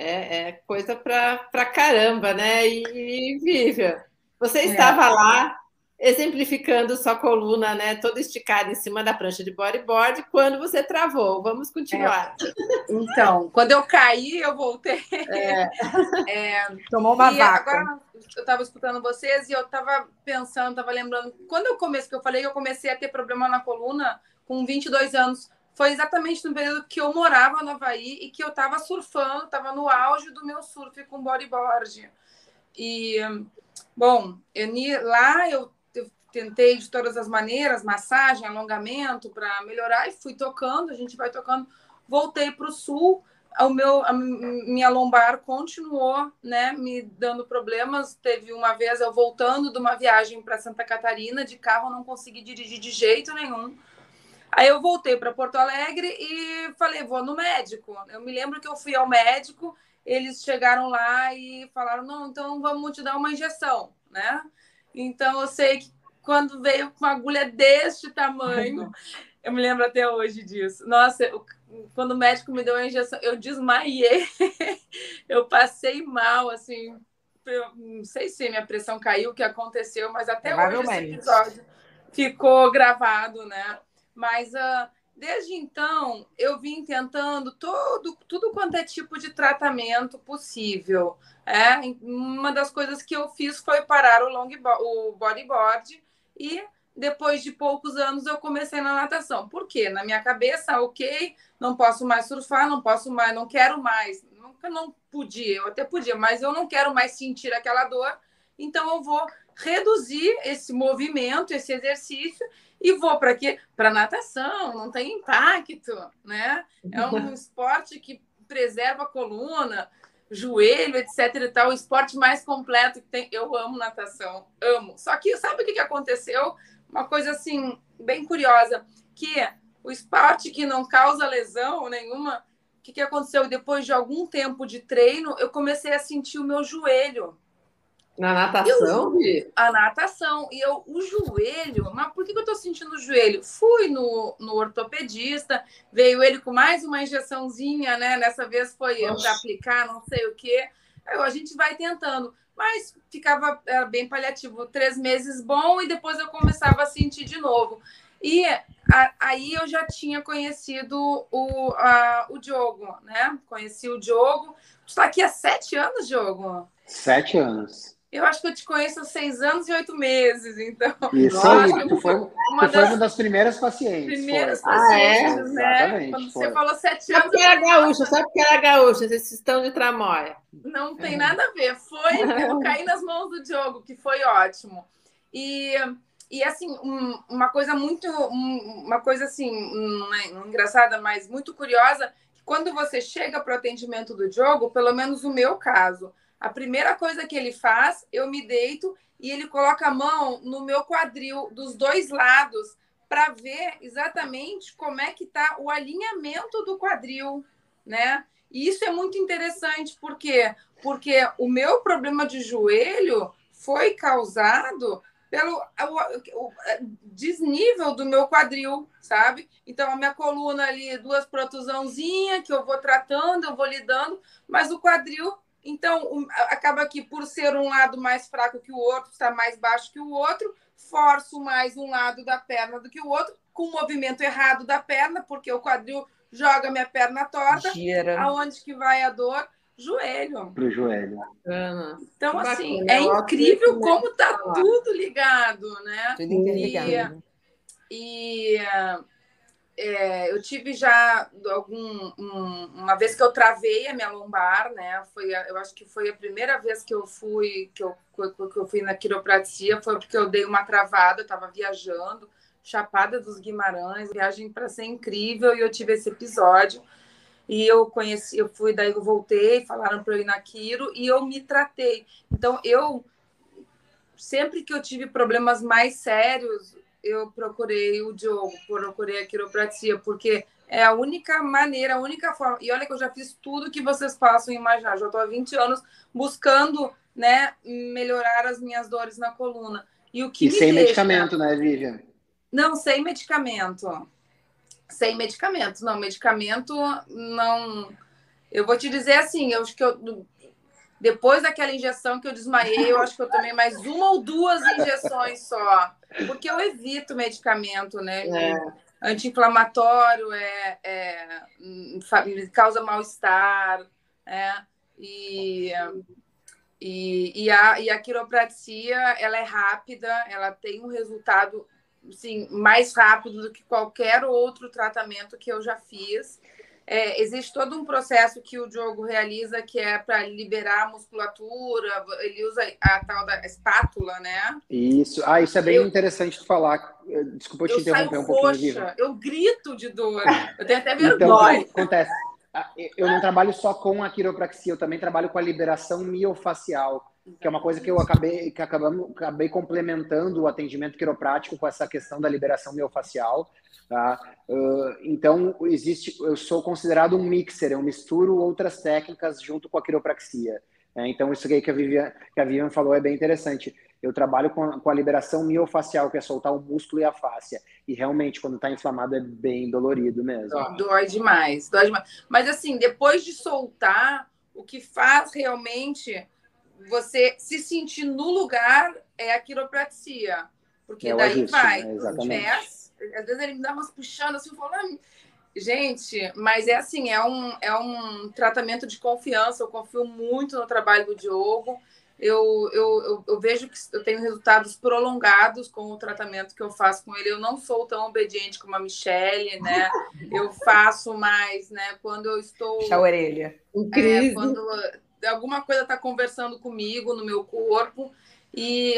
É, é coisa para caramba, né? E, e Vivian, você é. estava é. lá exemplificando sua coluna, né, toda esticada em cima da prancha de bodyboard, quando você travou. Vamos continuar. É. Então, quando eu caí, eu voltei. É. (laughs) É. Tomou uma e vaca. Agora, eu estava escutando vocês e eu estava pensando, estava lembrando, quando eu comecei, que eu falei que eu comecei a ter problema na coluna com 22 anos, foi exatamente no período que eu morava no Havaí e que eu estava surfando, estava no auge do meu surf com bodyboard. E, bom, eu, lá eu tentei de todas as maneiras, massagem, alongamento para melhorar e fui tocando, a gente vai tocando. Voltei para o sul, o meu, a minha lombar continuou, né, me dando problemas. Teve uma vez eu voltando de uma viagem para Santa Catarina de carro, não consegui dirigir de jeito nenhum. Aí eu voltei para Porto Alegre e falei, vou no médico. Eu me lembro que eu fui ao médico, eles chegaram lá e falaram, não, então vamos te dar uma injeção, né? Então eu sei que quando veio com uma agulha deste tamanho. (laughs) Eu me lembro até hoje disso. Nossa, eu, quando o médico me deu a injeção, eu desmaiei. (laughs) eu passei mal, assim. Eu, não sei se minha pressão caiu, o que aconteceu, mas até hoje esse episódio ficou gravado, né? Mas uh, desde então eu vim tentando todo, tudo quanto é tipo de tratamento possível. É, uma das coisas que eu fiz foi parar o long o bodyboard e depois de poucos anos eu comecei na natação. Por quê? Na minha cabeça, ok, não posso mais surfar, não posso mais, não quero mais. Nunca não podia, eu até podia, mas eu não quero mais sentir aquela dor. Então eu vou reduzir esse movimento, esse exercício e vou para quê? Para natação, não tem impacto, né? É um (laughs) esporte que preserva a coluna, joelho, etc e tal, o esporte mais completo que tem. Eu amo natação, amo. Só que sabe o que aconteceu? Uma coisa assim, bem curiosa, que o esporte que não causa lesão nenhuma, o que, que aconteceu? Depois de algum tempo de treino, eu comecei a sentir o meu joelho na natação? Eu, a natação. E eu, o joelho, mas por que, eu tô sentindo o joelho? Fui no, no ortopedista, veio ele com mais uma injeçãozinha, né? Nessa vez foi eu para aplicar, não sei o quê. Aí, a gente vai tentando. Mas ficava era bem paliativo, três meses bom, e depois eu começava a sentir de novo. E a, aí eu já tinha conhecido o, a, o Diogo, né? Conheci o Diogo. Tu está aqui há sete anos, Diogo? Sete anos. Eu acho que eu te conheço há seis anos e oito meses, então. (laughs) Isso aí, tu foi, uma, tu das, foi uma das primeiras pacientes. Primeiras foi. pacientes, ah, é? né? Exatamente, Quando foi. você falou sete anos. Sabe que era gaúcha, sabe que era gaúcha, vocês estão de tramóia. Não tem é. nada a ver. Foi, (laughs) eu caí nas mãos do Diogo, que foi ótimo. E, e assim, um, uma coisa muito, um, uma coisa assim, um, engraçada, mas muito curiosa, que quando você chega para o atendimento do Diogo, pelo menos o meu caso, a primeira coisa que ele faz, eu me deito e ele coloca a mão no meu quadril dos dois lados para ver exatamente como é que está o alinhamento do quadril, né? E isso é muito interessante, por quê? Porque o meu problema de joelho foi causado pelo o, o, desnível do meu quadril, sabe? Então, a minha coluna ali, duas protusãozinhas que eu vou tratando, eu vou lidando, mas o quadril então, acaba que, por ser um lado mais fraco que o outro, está mais baixo que o outro, forço mais um lado da perna do que o outro, com o movimento errado da perna, porque o quadril joga minha perna torta. Gira. Aonde que vai a dor? Joelho. Pro joelho. Então, assim, é incrível como tá tudo ligado, né? Tudo ligado. E, e é, eu tive já algum, um, uma vez que eu travei a minha lombar, né? Foi, eu acho que foi a primeira vez que eu fui que eu, que eu fui na quiropratia, foi porque eu dei uma travada, eu estava viajando, Chapada dos Guimarães, viagem para ser incrível, e eu tive esse episódio. E eu conheci, eu fui, daí eu voltei, falaram para eu ir na Quiro e eu me tratei. Então, eu sempre que eu tive problemas mais sérios, eu procurei o Diogo, procurei a quiropratia, porque é a única maneira, a única forma. E olha que eu já fiz tudo que vocês possam imaginar. Já estou há 20 anos buscando né, melhorar as minhas dores na coluna. E, o que e sem deixa... medicamento, né, Vivian? Não, sem medicamento. Sem medicamento. Não, medicamento não. Eu vou te dizer assim, eu acho que eu, depois daquela injeção que eu desmaiei, eu acho que eu tomei mais uma ou duas injeções só. Porque eu evito medicamento, né? É. Anti-inflamatório é, é, causa mal-estar, né? E, e, e, a, e a quiropratia, ela é rápida, ela tem um resultado sim, mais rápido do que qualquer outro tratamento que eu já fiz. É, existe todo um processo que o Diogo realiza que é para liberar a musculatura, ele usa a tal da espátula, né? Isso. Ah, isso é bem eu, interessante de falar. Desculpa te interromper um pouquinho. Roxa, eu grito de dor. Eu tenho até então, vergonha. Então, acontece. Ah, eu não trabalho só com a quiropraxia, eu também trabalho com a liberação miofacial, que é uma coisa que eu acabei que acabamos, acabei complementando o atendimento quiroprático com essa questão da liberação miofacial. Tá? Uh, então, existe, eu sou considerado um mixer, eu misturo outras técnicas junto com a quiropraxia. Né? Então, isso aí que a, Vivian, que a Vivian falou é bem interessante. Eu trabalho com a, com a liberação miofacial, que é soltar o músculo e a fáscia. E realmente, quando está inflamado, é bem dolorido mesmo. Dói demais, dói demais. Mas assim, depois de soltar, o que faz realmente você se sentir no lugar é a quiropraxia. Porque é daí ajuste, vai né? os pés às vezes ele me dá umas puxando assim, falando, gente, mas é assim, é um, é um tratamento de confiança. Eu confio muito no trabalho do Diogo. Eu, eu, eu, eu, vejo que eu tenho resultados prolongados com o tratamento que eu faço com ele. Eu não sou tão obediente como a Michelle, né? Eu faço mais, né? Quando eu estou. Puxa a orelha. É, quando alguma coisa está conversando comigo no meu corpo, e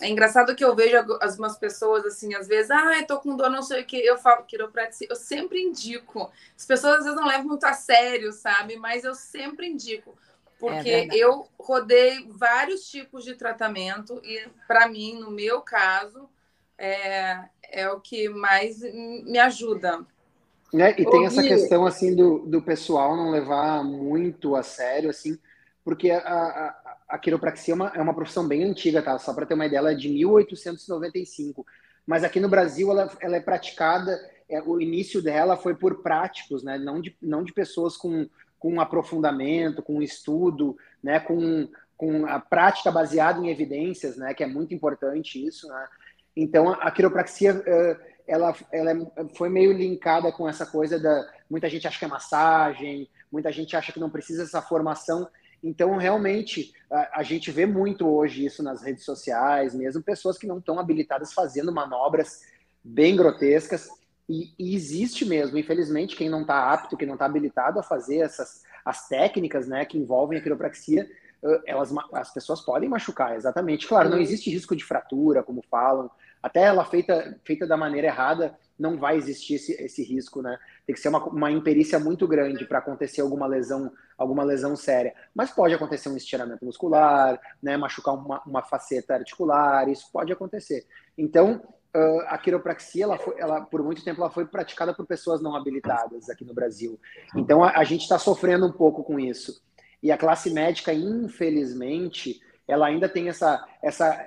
é engraçado que eu vejo algumas pessoas assim, às vezes, ah, eu tô com dor, não sei o que, eu falo quiropraxia, eu sempre indico. As pessoas às vezes não levam muito a sério, sabe? Mas eu sempre indico, porque é eu rodei vários tipos de tratamento e para mim, no meu caso, é, é o que mais me ajuda. É, e tem essa questão assim do, do pessoal não levar muito a sério, assim, porque a, a a quiropraxia é uma, é uma profissão bem antiga, tá? Só para ter uma ideia, ela é de 1895. Mas aqui no Brasil ela, ela é praticada, é, o início dela foi por práticos, né? Não de, não de pessoas com, com aprofundamento, com estudo, né? Com, com a prática baseada em evidências, né? Que é muito importante isso, né? Então a, a quiropraxia ela, ela é, foi meio linkada com essa coisa da muita gente acha que é massagem, muita gente acha que não precisa dessa formação então, realmente, a, a, gente vê muito hoje isso nas redes sociais, mesmo pessoas que não estão habilitadas fazendo manobras bem grotescas. E, e existe mesmo, infelizmente, quem não está apto, quem não está habilitado a fazer essas as técnicas né, que envolvem a quiropraxia, elas, as pessoas podem machucar, exatamente. Claro, não existe risco de fratura, como falam. Até ela feita, feita da maneira errada, não vai existir esse, esse risco, né? Tem que ser uma, uma imperícia muito grande para acontecer alguma lesão, alguma lesão séria. Mas pode acontecer um estiramento muscular, né? Machucar uma, uma faceta articular, isso pode acontecer. Então, uh, a quiropraxia, ela, foi, ela, por muito tempo, ela foi praticada por pessoas não habilitadas aqui no Brasil. Então, a, a gente está sofrendo um pouco com isso. E a classe médica, infelizmente, ela ainda tem essa, essa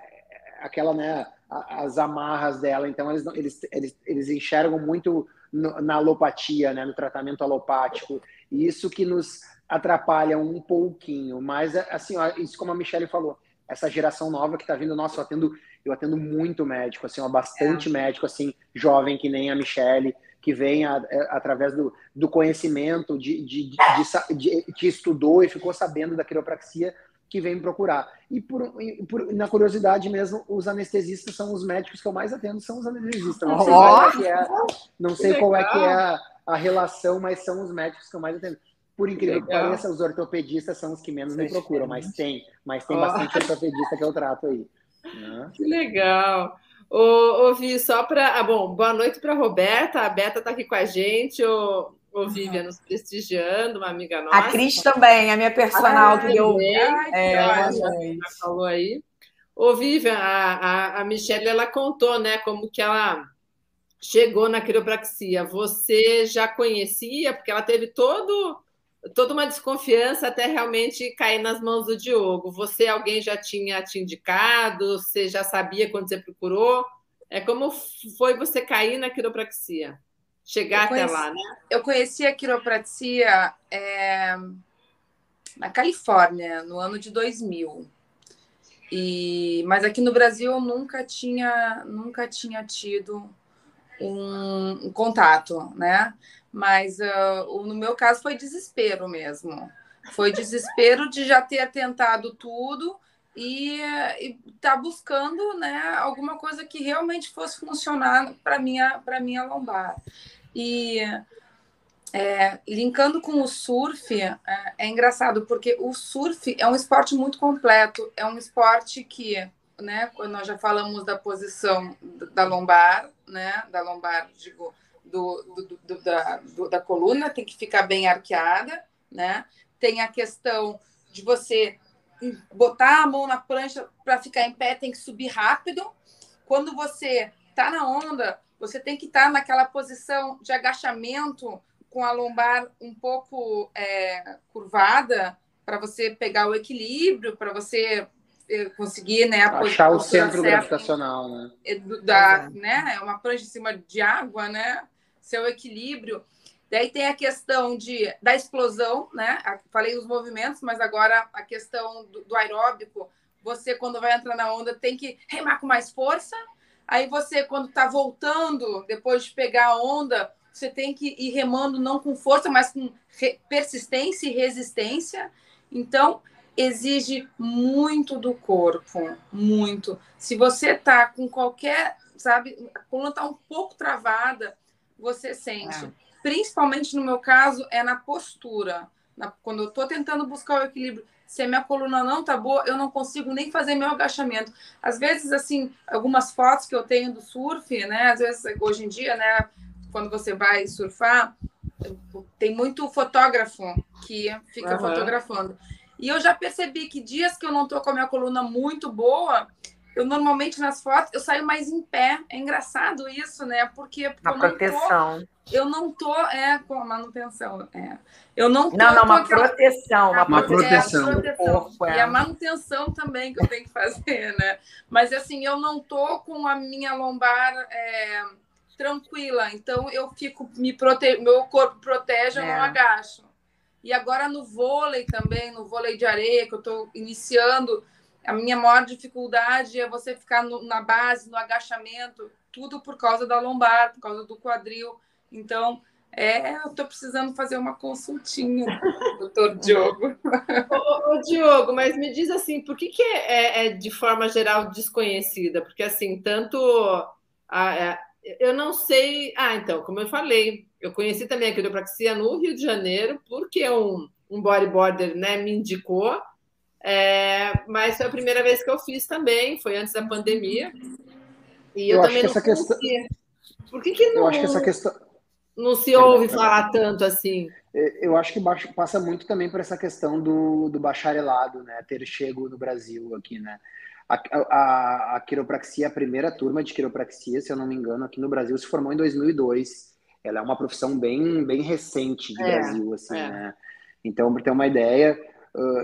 aquela, né, as amarras dela. Então, eles, eles, eles, eles enxergam muito no, na alopatia, né, no tratamento alopático. E isso que nos atrapalha um pouquinho. Mas, assim, ó, isso como a Michelle falou, essa geração nova que está vindo, nossa, eu atendo, eu atendo muito médico, assim, ó, bastante é. médico, assim, jovem que nem a Michelle, que vem a, a, é, através do, do conhecimento, de, de, de, de, que estudou e ficou sabendo da quiropraxia, que vem me procurar. E por, por, na curiosidade mesmo, os anestesistas são os médicos que eu mais atendo, são os anestesistas. Não sei qual é, que é, não sei qual é, que é a, a, relação, mas são os médicos que eu mais atendo. Por incrível que, que pareça, os ortopedistas são os que menos me procuram, mas tem, mas tem oh. bastante ortopedista que eu trato aí. Né? (laughs) Que legal. Ô, ô Vi, só para. Ah, bom, boa noite para a Roberta. A Beta está aqui com a gente. Ô, ô Vivian nos prestigiando, uma amiga nossa. A Cris também, a minha personal ah, que eu. É, já falou aí. Ô, Vivian, a, a, a Michelle ela contou, né, como que ela chegou na quiropraxia. Você já conhecia, porque ela teve todo toda uma desconfiança até realmente cair nas mãos do Diogo. Você, alguém já tinha te indicado? Você já sabia quando você procurou? É como foi você cair na quiropraxia? Chegar conheci, até lá, né? Eu conheci a quiropraxia é, na Califórnia, no ano de 2000. E, mas aqui no Brasil eu nunca tinha, nunca tinha tido um, um contato, né? Mas uh, no meu caso foi desespero mesmo. Foi desespero de já ter tentado tudo e estar tá buscando né, alguma coisa que realmente fosse funcionar para minha para minha lombar. E é, linkando com o surf, é, é, engraçado, porque o surf é um esporte muito completo, é um esporte que, né, quando nós já falamos da posição da lombar, né, da lombar, digo, do, do, do, da, do, da coluna tem que ficar bem arqueada, né? Tem a questão de você botar a mão na prancha para ficar em pé, tem que subir rápido. Quando você está na onda, você tem que estar tá naquela posição de agachamento com a lombar um pouco é, curvada para você pegar o equilíbrio, para você é, conseguir né, achar o centro gravitacional, né? Da, né? É uma prancha em cima de água, né? seu equilíbrio. Daí tem a questão de, da explosão, né? Falei os movimentos, mas agora a questão do, do aeróbico. Você, quando vai entrar na onda, tem que remar com mais força. Aí você, quando está voltando, depois de pegar a onda, você tem que ir remando não com força, mas com persistência e resistência. Então, exige muito do corpo, muito. Se você tá com qualquer, sabe, a coluna tá um pouco travada, você sente. É. Principalmente no meu caso, é na postura. Na, quando eu estou tentando buscar o equilíbrio, se a minha coluna não tá boa, eu não consigo nem fazer meu agachamento. Às vezes, assim, algumas fotos que eu tenho do surf, né? Às vezes, hoje em dia, né? Quando você vai surfar, tem muito fotógrafo que fica uhum. fotografando. E eu já percebi que dias que eu não tô com a minha coluna muito boa, eu normalmente nas fotos eu saio mais em pé. É engraçado isso, né? Porque, porque uma proteção. Tô, eu não tô é com a manutenção, é. Eu não tô, Não, não, uma aquela, proteção, uma, uma proteção. É, proteção. Corpo, é. E a manutenção também que eu tenho que fazer, (laughs) né? Mas assim, eu não tô com a minha lombar é, tranquila, então eu fico me prote... meu corpo protege, eu não é. agacho. E agora no vôlei também, no vôlei de areia que eu estou iniciando, a minha maior dificuldade é você ficar no, na base, no agachamento, tudo por causa da lombar, por causa do quadril. Então, é, eu estou precisando fazer uma consultinha, (laughs) doutor Diogo. ô, ô, Diogo, mas me diz assim, por que, que é, é, de forma geral desconhecida? Porque assim, tanto a, a, eu não sei. Ah, então, como eu falei, eu conheci também a quiropraxia no Rio de Janeiro, porque um, um bodyboarder né, me indicou. É, mas foi a primeira vez que eu fiz também, foi antes da pandemia. E eu, eu também não questão... Por que, que não, eu acho que essa questão... não se ouve falar tanto assim? É, eu acho que passa muito também por essa questão do, do bacharelado, né? Ter chego no Brasil aqui, né? A, a, a quiropraxia, a primeira turma de quiropraxia, se eu não me engano, aqui no Brasil se formou em 2002. Ela é uma profissão bem, bem recente do é, Brasil, assim, é. né? Então, para ter uma ideia,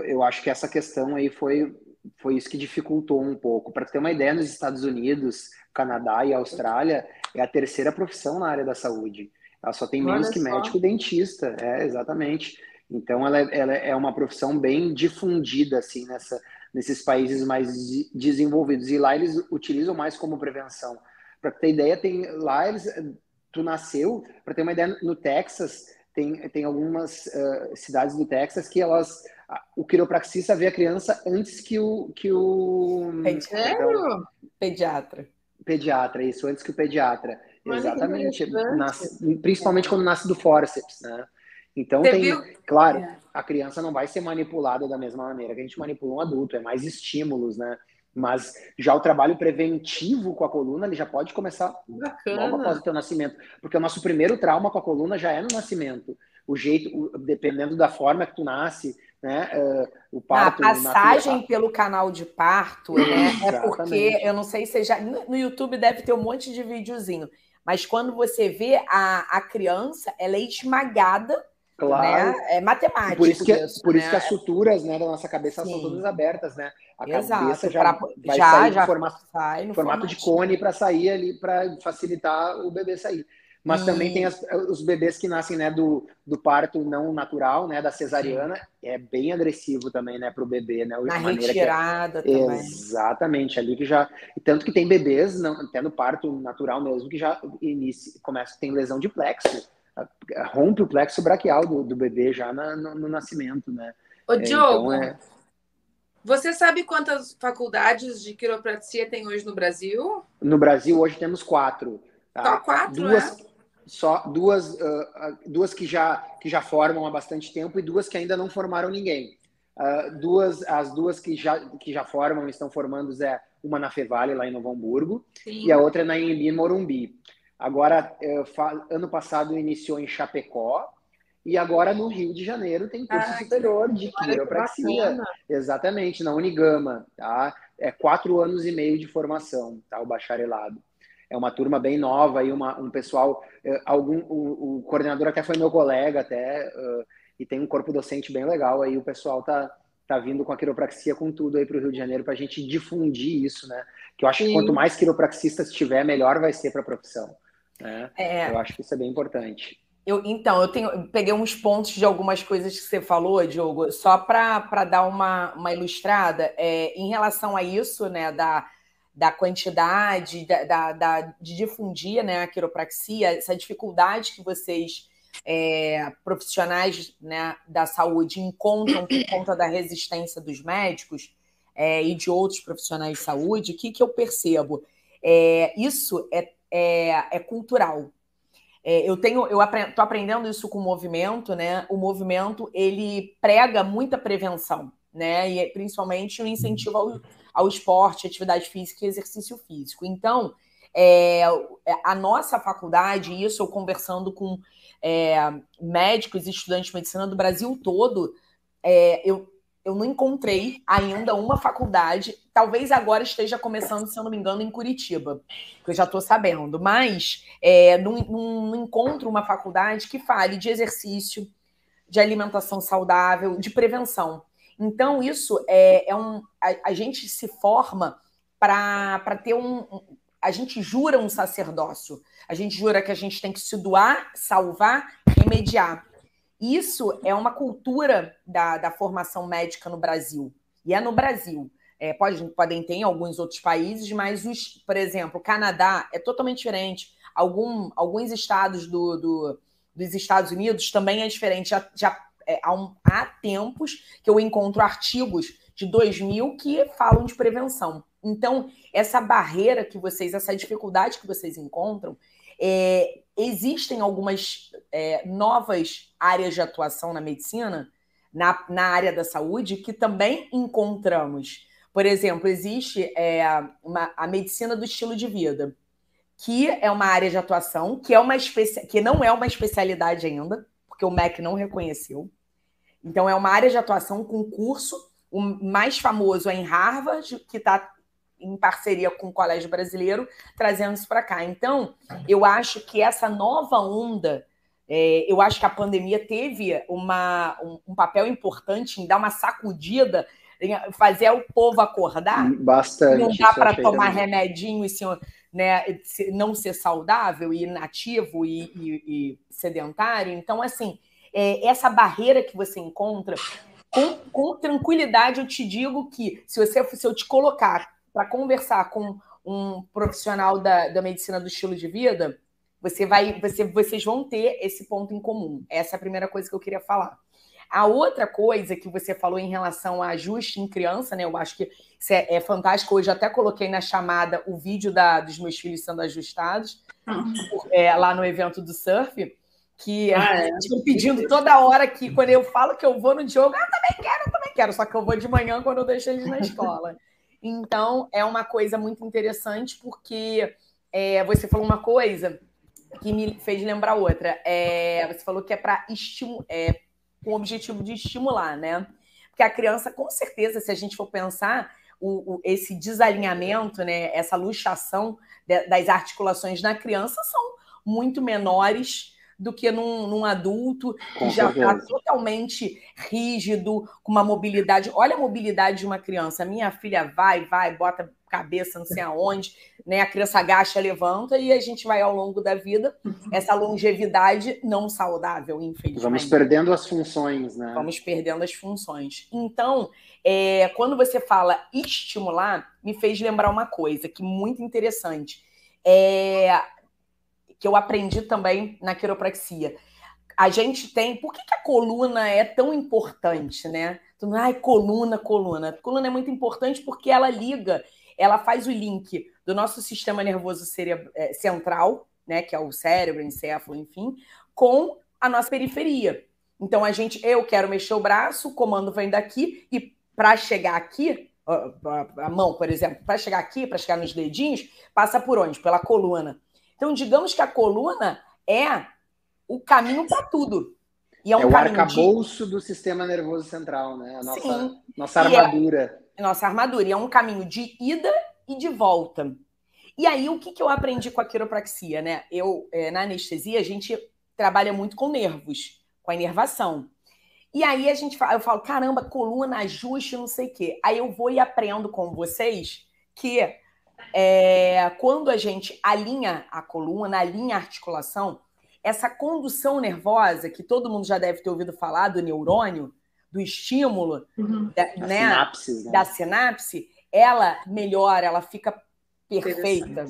eu acho que essa questão aí foi, foi isso que dificultou um pouco. Para ter uma ideia, nos Estados Unidos, Canadá e Austrália, é a terceira profissão na área da saúde. Ela só tem menos Olha que só. médico e dentista. É, exatamente. Então, ela, é, ela é uma profissão bem difundida, assim, nessa, nesses países mais desenvolvidos. E lá eles utilizam mais como prevenção. Para ter ideia, tem lá eles, tu nasceu, para ter uma ideia, no Texas tem, tem algumas uh, cidades do Texas que elas o, quiropraxista vê a criança antes que o. Que o então, pediatra. Pediatra, isso, antes que o pediatra. Mas Exatamente. Nasce, principalmente quando nasce do fórceps, né? Então Você tem, viu? claro, é. a criança não vai ser manipulada da mesma maneira que a gente manipula um adulto, é mais estímulos, né? Mas já o trabalho preventivo com a coluna, ele já pode começar Bacana. logo após o teu nascimento. Porque o nosso primeiro trauma com a coluna já é no nascimento. O jeito, dependendo da forma que tu nasce, né? Uh, o parto, a passagem pelo canal de parto, né? é porque, eu não sei se já... No YouTube deve ter um monte de videozinho. Mas quando você vê a, a criança, ela é esmagada Claro. Né? É matemático. Por isso que, isso, por né? isso que as suturas né, da nossa cabeça Sim. são todas abertas, né? A Exato. cabeça já pra, vai já, sair já formato, sai no formato de cone para sair ali, para facilitar o bebê sair. Mas hum. também tem as, os bebês que nascem né, do, do parto não natural, né, da cesariana, Sim. é bem agressivo também, né, para o bebê, né? Na retirada que é, também. Exatamente, ali que já... Tanto que tem bebês, não, até no parto natural mesmo, que já inicia, começa, tem lesão de plexo, rompe o plexo braquial do, do bebê já na, no, no, nascimento, né? Ô, é, Diogo, então é... você sabe quantas faculdades de quiropraxia tem hoje no Brasil? No Brasil, hoje temos quatro. Tá? Só quatro, duas, é? Só duas, uh, duas que, já, que já formam há bastante tempo e duas que ainda não formaram ninguém. Uh, duas, as duas que já, que já formam, estão formando, é uma na Fevale, lá em Novo Hamburgo, Sim. e a outra na Embi, Morumbi. Agora, eh, ano passado iniciou em Chapecó, e agora no Rio de Janeiro tem curso ah, superior de quiropraxia. Exatamente, na Unigama, tá? É quatro anos e meio de formação, tá? O bacharelado. É uma turma bem nova e uma, um pessoal, eh, algum, o, o, coordenador até foi meu colega até, uh, e tem um corpo docente bem legal aí, o pessoal tá, tá vindo com a quiropraxia com tudo aí para o Rio de Janeiro para a gente difundir isso, né? Que eu acho Sim. que quanto mais quiropraxistas tiver, melhor vai ser para a profissão. Né? É... Eu acho que isso é bem importante. Eu, então, eu tenho, peguei uns pontos de algumas coisas que você falou, Diogo, só para dar uma, uma ilustrada. É, em relação a isso, né, da, da quantidade, da, da, da, de difundir né, a quiropraxia, essa dificuldade que vocês, é, profissionais né, da saúde, encontram por conta da resistência dos médicos é, e de outros profissionais de saúde, o que, que eu percebo? É, isso é é, é cultural. É, eu tenho, eu estou aprendendo isso com o movimento, né? O movimento ele prega muita prevenção, né? E principalmente o incentivo ao, ao esporte, atividade física e exercício físico. Então, é, a nossa faculdade, isso eu conversando com é, médicos e estudantes de medicina do Brasil todo, é, eu, eu não encontrei ainda uma faculdade, talvez agora esteja começando, se eu não me engano, em Curitiba, que eu já estou sabendo, mas é, não, não, encontro uma faculdade que fale de exercício, de alimentação saudável, de prevenção. Então, isso é, é um. A, a, gente se forma para ter um, um. A gente jura um sacerdócio. A gente jura que a gente tem que se doar, salvar e mediar. Isso é uma cultura da, da formação médica no Brasil. E é no Brasil. É, pode, podem ter em alguns outros países, mas, os, por exemplo, o Canadá é totalmente diferente. Algum, alguns estados do, do, dos Estados Unidos também é diferente. Já, já é, há, um, há tempos que eu encontro artigos de 2000 que falam de prevenção. Então, essa barreira que vocês, essa dificuldade que vocês encontram, é, existem algumas é, novas áreas de atuação na medicina, na, na área da saúde, que também encontramos. Por exemplo, existe é, uma, a medicina do estilo de vida, que é uma área de atuação, que, é uma que não é uma especialidade ainda, porque o MEC não reconheceu. Então, é uma área de atuação com curso. O mais famoso é em Harvard, que está em parceria com o Colégio Brasileiro, trazendo isso para cá. Então, eu acho que essa nova onda, é, eu acho que a pandemia teve uma, um, um, papel importante em dar uma sacudida, em fazer o povo acordar. Bastante. Não dá para tomar remedinho e se, né, não ser saudável e inativo e, e, e sedentário. Então, assim, é, essa barreira que você encontra, com, com tranquilidade, eu te digo que se você se eu te colocar para conversar com um profissional da, da medicina do estilo de vida, você vai, você, vocês vão ter esse ponto em comum. Essa é a primeira coisa que eu queria falar. A outra coisa que você falou em relação a ajuste em criança, né? Eu acho que isso é, é fantástico. Hoje até coloquei na chamada o vídeo da, dos meus filhos sendo ajustados uhum. é, lá no evento do surf. Que ah, é. (laughs) estão pedindo toda hora que, quando eu falo que eu vou no Diogo, ah, também quero, eu também quero, só que eu vou de manhã quando eu deixo eles na escola. Então, é uma coisa muito interessante, porque é, você falou uma coisa que me fez lembrar outra. É, você falou que é para é, com o objetivo de estimular, né? Porque a criança, com certeza, se a gente for pensar, o, o, esse desalinhamento, né, essa luxação de, das articulações na criança são muito menores do que num, num adulto com que já está totalmente rígido, com uma mobilidade. Olha a mobilidade de uma criança. Minha filha vai, vai, bota cabeça não sei aonde, né? A criança agacha, levanta e a gente vai ao longo da vida uhum. essa longevidade não saudável, infelizmente. Vamos perdendo as funções, né? Vamos perdendo as funções. Então, é, quando você fala estimular, me fez lembrar uma coisa que muito interessante. É, que eu aprendi também na quiropraxia. A gente tem. Por que, que a coluna é tão importante, né? Ai, coluna, coluna. Coluna é muito importante porque ela liga ela faz o link do nosso sistema nervoso é, central, né, que é o cérebro, encéfalo, enfim, com a nossa periferia. Então a gente, eu quero mexer o braço, o comando vem daqui e para chegar aqui, a mão, por exemplo, para chegar aqui, para chegar nos dedinhos, passa por onde? Pela coluna. Então digamos que a coluna é o caminho para tudo. E é, um é o arcabouço de... do sistema nervoso central, né? A nossa, Sim. nossa armadura. E é, nossa armadura. E é um caminho de ida e de volta. E aí, o que, que eu aprendi com a quiropraxia, né? Eu, é, na anestesia, a gente trabalha muito com nervos, com a inervação. E aí a gente fala, eu falo, caramba, coluna, ajuste, não sei o quê. Aí eu vou e aprendo com vocês que é, quando a gente alinha a coluna, alinha a articulação, essa condução nervosa, que todo mundo já deve ter ouvido falar do neurônio, do estímulo, uhum. da, né, sinapse, né? da sinapse, ela melhora, ela fica perfeita.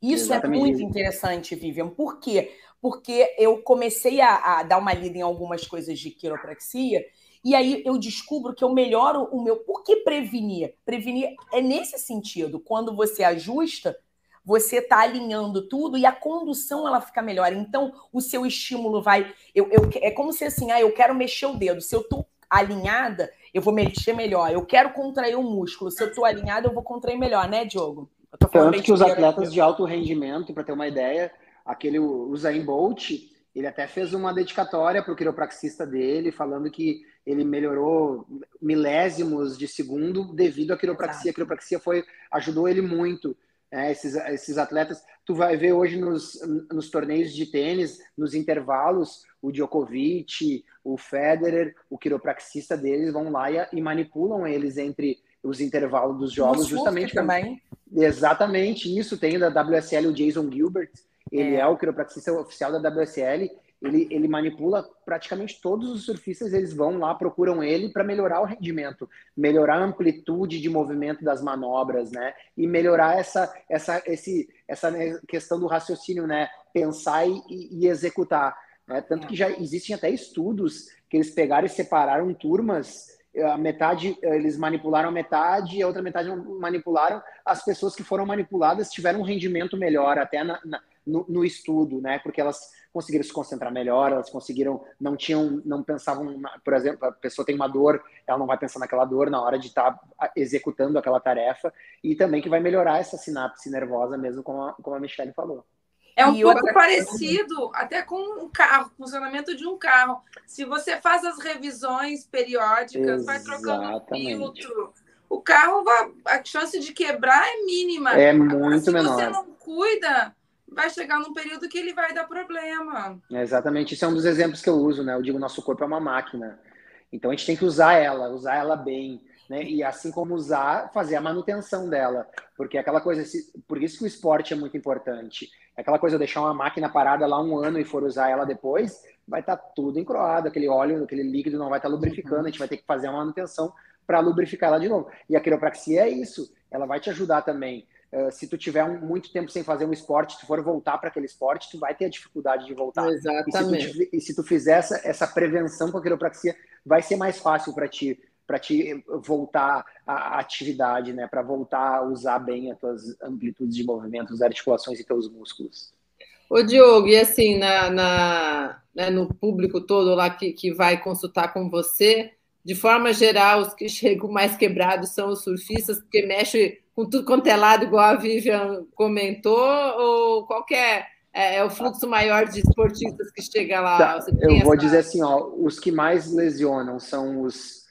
Isso é Exatamente. é muito interessante, Vivian. Por quê? Porque eu comecei a, a, dar uma lida em algumas coisas de quiropraxia e aí eu descubro que eu melhoro o meu. Por que prevenir? Prevenir é nesse sentido. Quando você ajusta, você está alinhando tudo e a condução ela fica melhor. Então, o seu estímulo vai. Eu, eu, é como se assim, ah, eu quero mexer o dedo. Se eu estou alinhada, eu vou mexer melhor. Eu quero contrair o músculo. Se eu estou alinhada, eu vou contrair melhor, né, Diogo? Tanto que os atletas de alto rendimento, para ter uma ideia, aquele Usain Bolt, ele até fez uma dedicatória para o quiropraxista dele, falando que ele melhorou milésimos de segundo devido à quiropraxia. Exato. A quiropraxia foi, ajudou ele muito. É, esses, esses atletas, tu vai ver hoje nos, nos torneios de tênis, nos intervalos, o Djokovic, o Federer, o quiropraxista deles vão lá e, e manipulam eles entre os intervalos dos jogos, justamente também. Exatamente isso. Tem da WSL o Jason Gilbert, ele é, é o quiropraxista oficial da WSL ele, ele manipula praticamente todos os surfistas, eles vão lá, procuram ele para melhorar o rendimento, melhorar a amplitude de movimento das manobras, né? E melhorar essa, essa, esse, essa questão do raciocínio, né? Pensar e, e executar. Né? Tanto que já existem até estudos que eles pegaram e separaram turmas a metade eles manipularam a metade e a outra metade manipularam as pessoas que foram manipuladas tiveram um rendimento melhor até na, na, no, no, estudo né porque elas conseguiram se concentrar melhor, elas conseguiram, não tinham, não pensavam, por exemplo, a pessoa tem uma dor, ela não vai pensar naquela dor na hora de estar tá executando aquela tarefa, e também que vai melhorar essa sinapse nervosa mesmo, como a, como a Michelle falou. É um e pouco outra... parecido até com um carro, funcionamento de um carro. Se você faz as revisões periódicas, Exatamente. vai trocando o filtro, o carro, vai, a chance de quebrar é mínima. É muito Se menor. Se você não cuida, vai chegar num período que ele vai dar problema. É exatamente, isso é um dos exemplos que eu uso, né? Eu digo, nosso corpo é uma máquina. Então a gente tem que usar ela, usar ela bem, né? E assim como usar, fazer a manutenção dela, porque é aquela coisa, por isso que o esporte é muito importante. É aquela coisa, deixar uma máquina parada lá um ano e for usar ela depois, vai estar tá tudo encroado, aquele óleo, aquele líquido não vai estar tá lubrificando, a gente vai ter que fazer a manutenção para lubrificar ela de novo. E a quiropraxia é isso, ela vai te ajudar também. Uh, se tu tiver um, muito tempo sem fazer um esporte, tu for voltar para aquele esporte, tu vai ter a dificuldade de voltar. Exatamente. E se tu, e se tu fizer essa, essa prevenção com a quiropraxia, vai ser mais fácil para ti para te voltar à atividade, né? Para voltar a usar bem as tuas amplitudes de movimentos, articulações e teus músculos. Ô, Diogo, e assim, na, na né, no público todo lá que, que vai consultar com você, de forma geral, os que chegam mais quebrados são os surfistas, porque mexe com tudo quanto é lado, igual a Vivian comentou, ou qualquer. É, é o fluxo maior de esportistas que chega lá? Tá, eu vou essa... dizer assim, ó, os que mais lesionam são os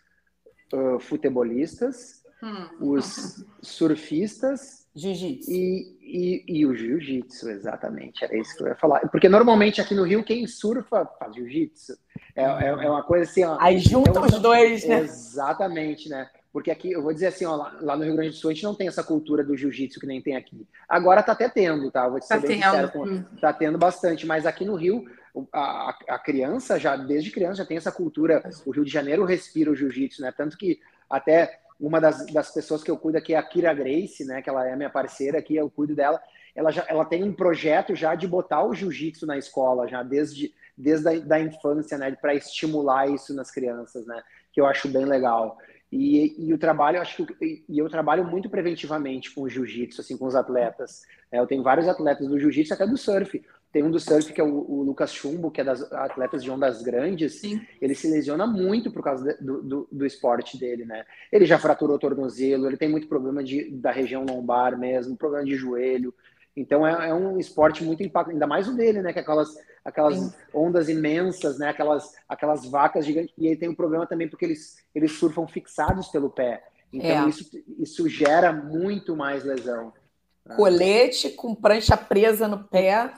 uh, futebolistas, hum. os surfistas jiu-jitsu. E, e, e, o jiu-jitsu, exatamente. Era isso que eu ia falar. Porque normalmente aqui no Rio, quem surfa faz jiu-jitsu. É, é, é, uma coisa assim. Ó, Aí juntam então, os dois, né? Exatamente, né? Porque aqui, eu vou dizer assim, ó, lá, lá, no Rio Grande do Sul, a gente não tem essa cultura do jiu-jitsu que nem tem aqui. Agora tá até tendo, tá? Vou te ser tá bem tendo. sincero, com, hum. tá tendo bastante, mas aqui no Rio, a, a criança já, desde criança, já tem essa cultura. O Rio de Janeiro respira o jiu-jitsu, né? Tanto que até uma das, das pessoas que eu cuido aqui é a Kira Grace, né? Que ela é minha parceira aqui, eu cuido dela. Ela, já, ela tem um projeto já de botar o jiu-jitsu na escola, já desde, desde a da infância, né? Para estimular isso nas crianças, né? Que eu acho bem legal. E, e, o trabalho, eu acho que e eu trabalho muito preventivamente com o jiu-jitsu, assim, com os atletas. É, eu tenho vários atletas do jiu-jitsu, até do surf. Tem um do surf que é o, o, Lucas Chumbo, que é das atletas de ondas grandes. Sim. Ele se lesiona muito por causa de, do, do, do, esporte dele, né? Ele já fraturou o tornozelo, ele tem muito problema de, da região lombar mesmo, problema de joelho. Então é, é um esporte muito impactante, ainda mais o dele, né? Que é aquelas, aquelas ondas imensas, né? Aquelas, aquelas vacas gigantes. E ele tem um problema também porque eles, eles surfam fixados pelo pé. Então é. isso, isso gera muito mais lesão. Colete com prancha presa no pé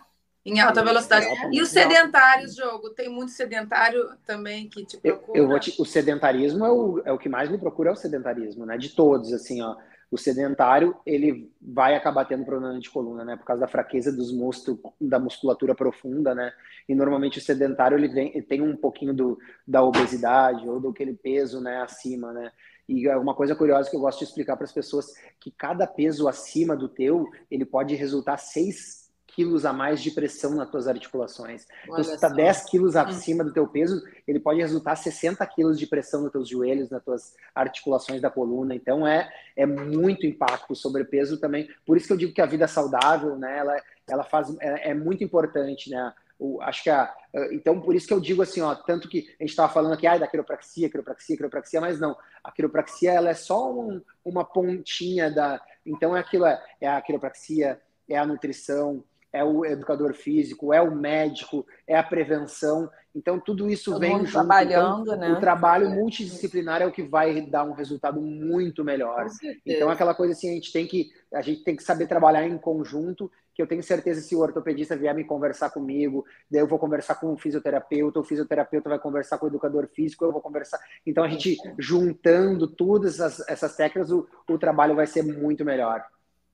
em alta velocidade. E os sedentários, jogo? Tem muito sedentário também que te procura? Eu, eu vou te, o sedentarismo é o, é o que mais me procura, é o sedentarismo, né? De todos, assim, ó. O sedentário, ele vai acabar tendo problema de coluna, né? Por causa da fraqueza dos músculos, da musculatura profunda, né? E normalmente o sedentário, ele, vem, ele tem um pouquinho do, da obesidade ou do aquele peso, né? Acima, né? E é uma coisa curiosa que eu gosto de explicar para as pessoas que cada peso acima do teu, ele pode resultar seis quilos a mais de pressão nas tuas articulações. Olha então, se está 10 quilos hum. acima do teu peso, ele pode resultar 60 quilos de pressão nos teus joelhos, nas tuas articulações da coluna. Então, é, é muito impacto. O sobrepeso também. Por isso que eu digo que a vida saudável, né, ela, ela faz, é, é muito importante, né? O, acho que a, então por isso que eu digo assim, ó, tanto que a gente estava falando aqui ah, da quiropraxia, quiropraxia, quiropraxia, mas não, a quiropraxia ela é só um, uma pontinha da, então é aquilo é, é a quiropraxia, é a nutrição, é o educador físico, é o médico, é a prevenção. Então, tudo isso Todo vem junto. Trabalhando, então, né? O trabalho multidisciplinar é o que vai dar um resultado muito melhor. Então, aquela coisa assim, a gente tem que a gente tem que saber trabalhar em conjunto, que eu tenho certeza se o ortopedista vier me conversar comigo, daí eu vou conversar com o fisioterapeuta, o fisioterapeuta vai conversar com o educador físico, eu vou conversar. Então, a gente juntando todas essas, essas técnicas, o, o trabalho vai ser muito melhor.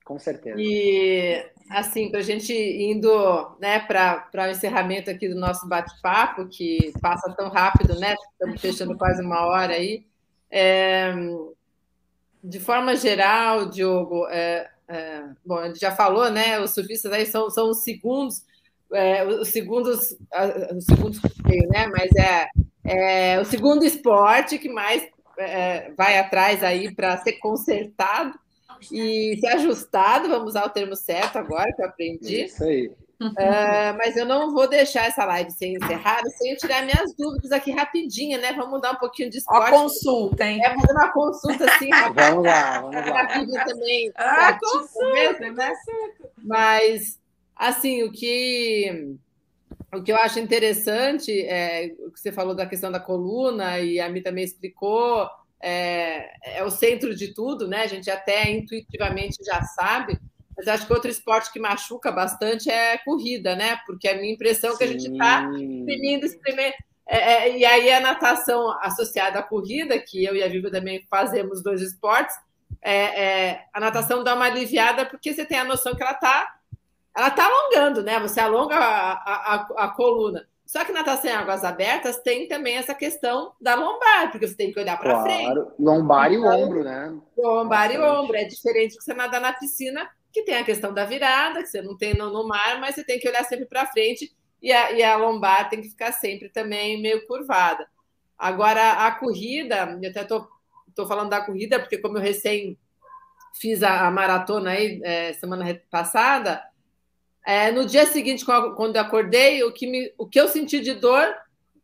Com certeza. E, assim, para a gente indo né, para o encerramento aqui do nosso bate-papo, que passa tão rápido, né? Estamos fechando quase uma hora aí. É, de forma geral, Diogo, é, é, bom, a gente já falou, né? Os surfistas aí são, são os segundos, é, os segundos, os segundos né? Mas é, é o segundo esporte que mais é, vai atrás aí para ser consertado e ser ajustado, vamos usar o termo certo agora que eu aprendi. Isso aí. Uh, mas eu não vou deixar essa live sem encerrar, sem eu tirar minhas dúvidas aqui rapidinho, né? Vamos dar um pouquinho de esporte. Uma consulta, hein? É, fazer uma consulta assim. (laughs) vamos lá, vamos lá. Rapidinho também. Ah, consulta, mesmo, né? Mas, assim, o que, o que eu acho interessante é o que você falou da questão da coluna, e a Mi também explicou, é, é o centro de tudo, né? A gente até intuitivamente já sabe, mas acho que outro esporte que machuca bastante é corrida, né? Porque a minha impressão é que a gente está exprimindo, exprimindo. É, é, e aí a natação associada à corrida, que eu e a Viva também fazemos dois esportes, é, é, a natação dá uma aliviada porque você tem a noção que ela está ela tá alongando, né? Você alonga a, a, a coluna. Só que natação em águas abertas tem também essa questão da lombar, porque você tem que olhar para claro. frente. Lombar então, e ombro, né? Lombar Bastante. e ombro. É diferente que você nadar na piscina, que tem a questão da virada, que você não tem no, no mar, mas você tem que olhar sempre para frente e a, e a lombar tem que ficar sempre também meio curvada. Agora, a corrida, eu até estou falando da corrida, porque como eu recém fiz a, a maratona aí é, semana passada, é, no dia seguinte, quando eu acordei, o que, me, o que eu senti de dor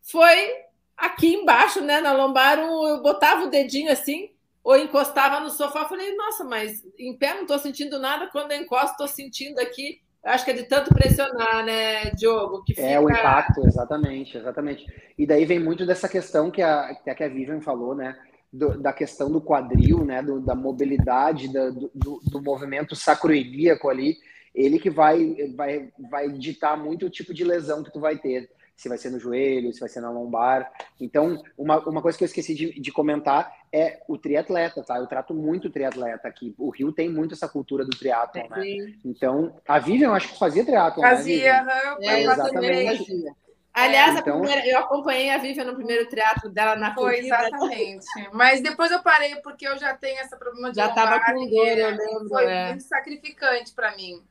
foi aqui embaixo, né, na lombar, eu botava o dedinho assim, ou encostava no sofá, falei, nossa, mas em pé não estou sentindo nada, quando eu encosto, estou sentindo aqui. Eu acho que é de tanto pressionar, né, Diogo? Que fica... É o impacto, exatamente, exatamente. E daí vem muito dessa questão que a, que a Vivian falou, né? Do, da questão do quadril, né? Do, da mobilidade, da, do, do, movimento sacroilíaco ali, ele que vai, vai, vai ditar muito o tipo de lesão que tu vai ter. Se vai ser no joelho, se vai ser na lombar. Então, uma, uma coisa que eu esqueci de, de comentar é o triatleta, tá? Eu trato muito triatleta aqui. O Rio tem muito essa cultura do triatlon, né? Então, a Vivian, eu acho que fazia triatlon, né, Fazia, né, é, exatamente. Aliás, então, primeira, eu acompanhei a Vivian no primeiro teatro dela na Foi, corrida. exatamente. Mas depois eu parei porque eu já tenho essa problema de Já estava com dor, eu lembro. Foi é. muito sacrificante para mim.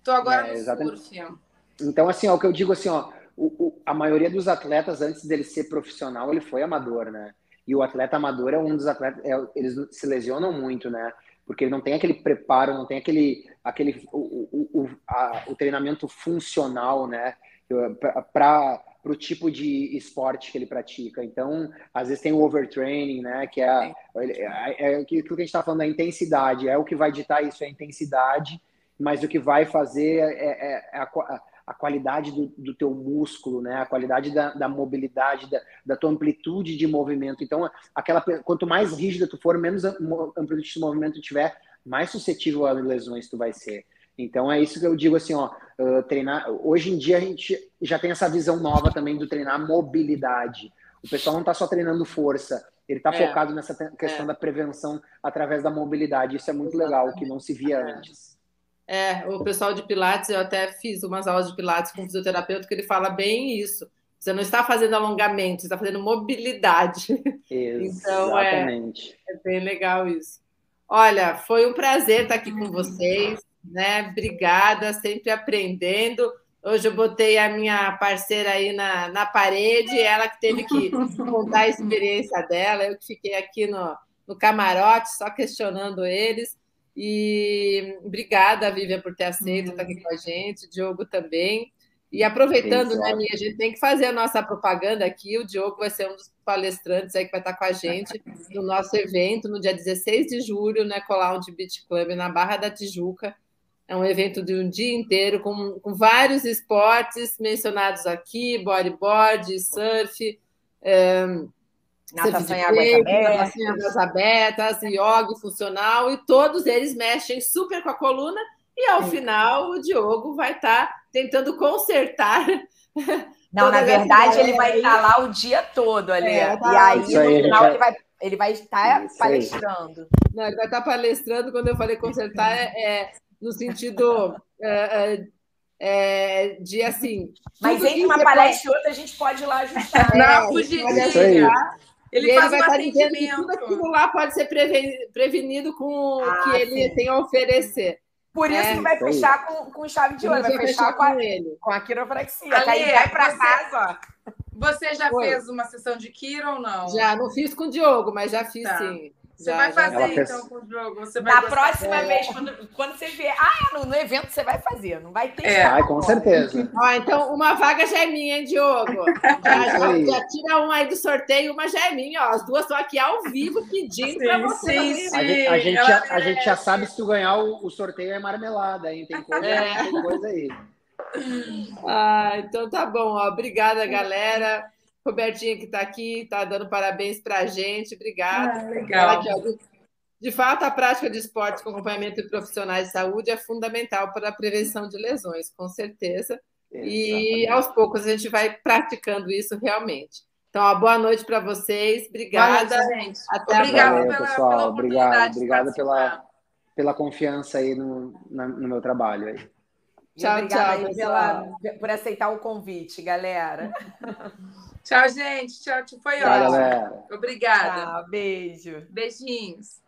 Estou agora é, no exatamente. surf. Então, assim, ó, o que eu digo assim, ó, o, o, a maioria dos atletas, antes dele ser profissional, ele foi amador, né? E o atleta amador é um dos atletas, é, eles se lesionam muito, né? Porque ele não tem aquele preparo, não tem aquele, aquele o, o, a, o treinamento funcional, né? Para o tipo de esporte que ele pratica. Então, às vezes tem o overtraining, né? Que é, é, é, é aquilo que a gente está falando, a intensidade. É o que vai ditar isso, é a intensidade mas o que vai fazer é, é, é a, a, qualidade do, do, teu músculo, né? A qualidade da, da mobilidade, da, da, tua amplitude de movimento. Então, aquela quanto mais rígida tu for, menos amplitude de movimento tu tiver, mais suscetível a lesões tu vai ser. Então é isso que eu digo assim, ó, treinar. Hoje em dia a gente já tem essa visão nova também do treinar mobilidade. O pessoal não está só treinando força, ele está é. focado nessa questão é. da prevenção através da mobilidade. Isso é muito Exatamente. legal, que não se via é. antes. É, o pessoal de Pilates, eu até fiz umas aulas de Pilates com um fisioterapeuta que ele fala bem isso. Você não está fazendo alongamento, você está fazendo mobilidade. (laughs) então, é, é bem legal isso. Olha, foi um prazer estar aqui com vocês, né? Obrigada, sempre aprendendo. Hoje eu botei a minha parceira aí na, na parede, ela que teve que contar a experiência dela, eu que fiquei aqui no, no camarote só questionando eles. E obrigada, Vivian, por ter aceito uhum. estar aqui com a gente, Diogo também. E aproveitando, né, Mia, a gente tem que fazer a nossa propaganda aqui. O Diogo vai ser um dos palestrantes aí que vai estar com a gente no nosso evento no dia 16 de julho, né, Colound Beach Club, na Barra da Tijuca. É um evento de um dia inteiro com, com vários esportes mencionados aqui: bodyboard, surf, é, Natação em águas abertas. Em águas abertas, yoga funcional, e todos eles mexem super com a coluna, e ao Sim. final o Diogo vai estar tá tentando consertar. (laughs) Não, na verdade, ele vai estar tá lá o dia todo ali. É, tá e aí, no final, ele vai, ele vai estar palestrando. Não, ele vai estar palestrando, quando eu falei consertar, é, é no sentido. (laughs) É, é é, de assim. Mas entre uma palestra e outra, a gente pode ir lá ajustar. Não, fugir. Ele, ele vai estar tá dizendo que tudo aquilo lá pode ser prevenido com ah, o que ele sim. tem a oferecer. Por isso é. que vai fechar com, com chave de ouro, vai fechar, fechar com, a, ele. com a quiropraxia. Ale, aí vai para casa. Você já Oi. fez uma sessão de quiro ou não? Já, não fiz com o Diogo, mas já fiz tá. sim. Você já, vai fazer então com o jogo. Você vai Na próxima é. vez, quando, quando você vier. Ah, no, no, evento você vai fazer, não vai ter. É, com certeza. Ó, então, uma vaga já é minha, hein, Diogo? (laughs) Já, já, já, tira uma aí do sorteio, uma já é minha. Ó. As duas estão aqui ao vivo pedindo para você. Sim, sim. A, gente, a, gente já, a gente já sabe se tu ganhar o, o sorteio é marmelada, hein? Tem coisa, é. tem coisa aí. Ah, então tá bom. Ó. Obrigada, galera. Robertinha que está aqui, está dando parabéns para a gente. Obrigada. Ah, legal. De fato, a prática de esportes com acompanhamento de profissionais de saúde é fundamental para a prevenção de lesões, com certeza. Exatamente. E aos poucos a gente vai praticando isso realmente. Então, uma boa noite para vocês. Obrigada. Noite, gente. Até Obrigada Valeu, pela, pessoal. Pela obrigado, obrigado pela, pela confiança aí no, no meu trabalho. Aí. Tchau, tchau, pela, por aceitar o convite, galera. (laughs) Tchau, gente. Tchau, foi ótimo. Obrigada. Tchau, beijo. Beijinhos.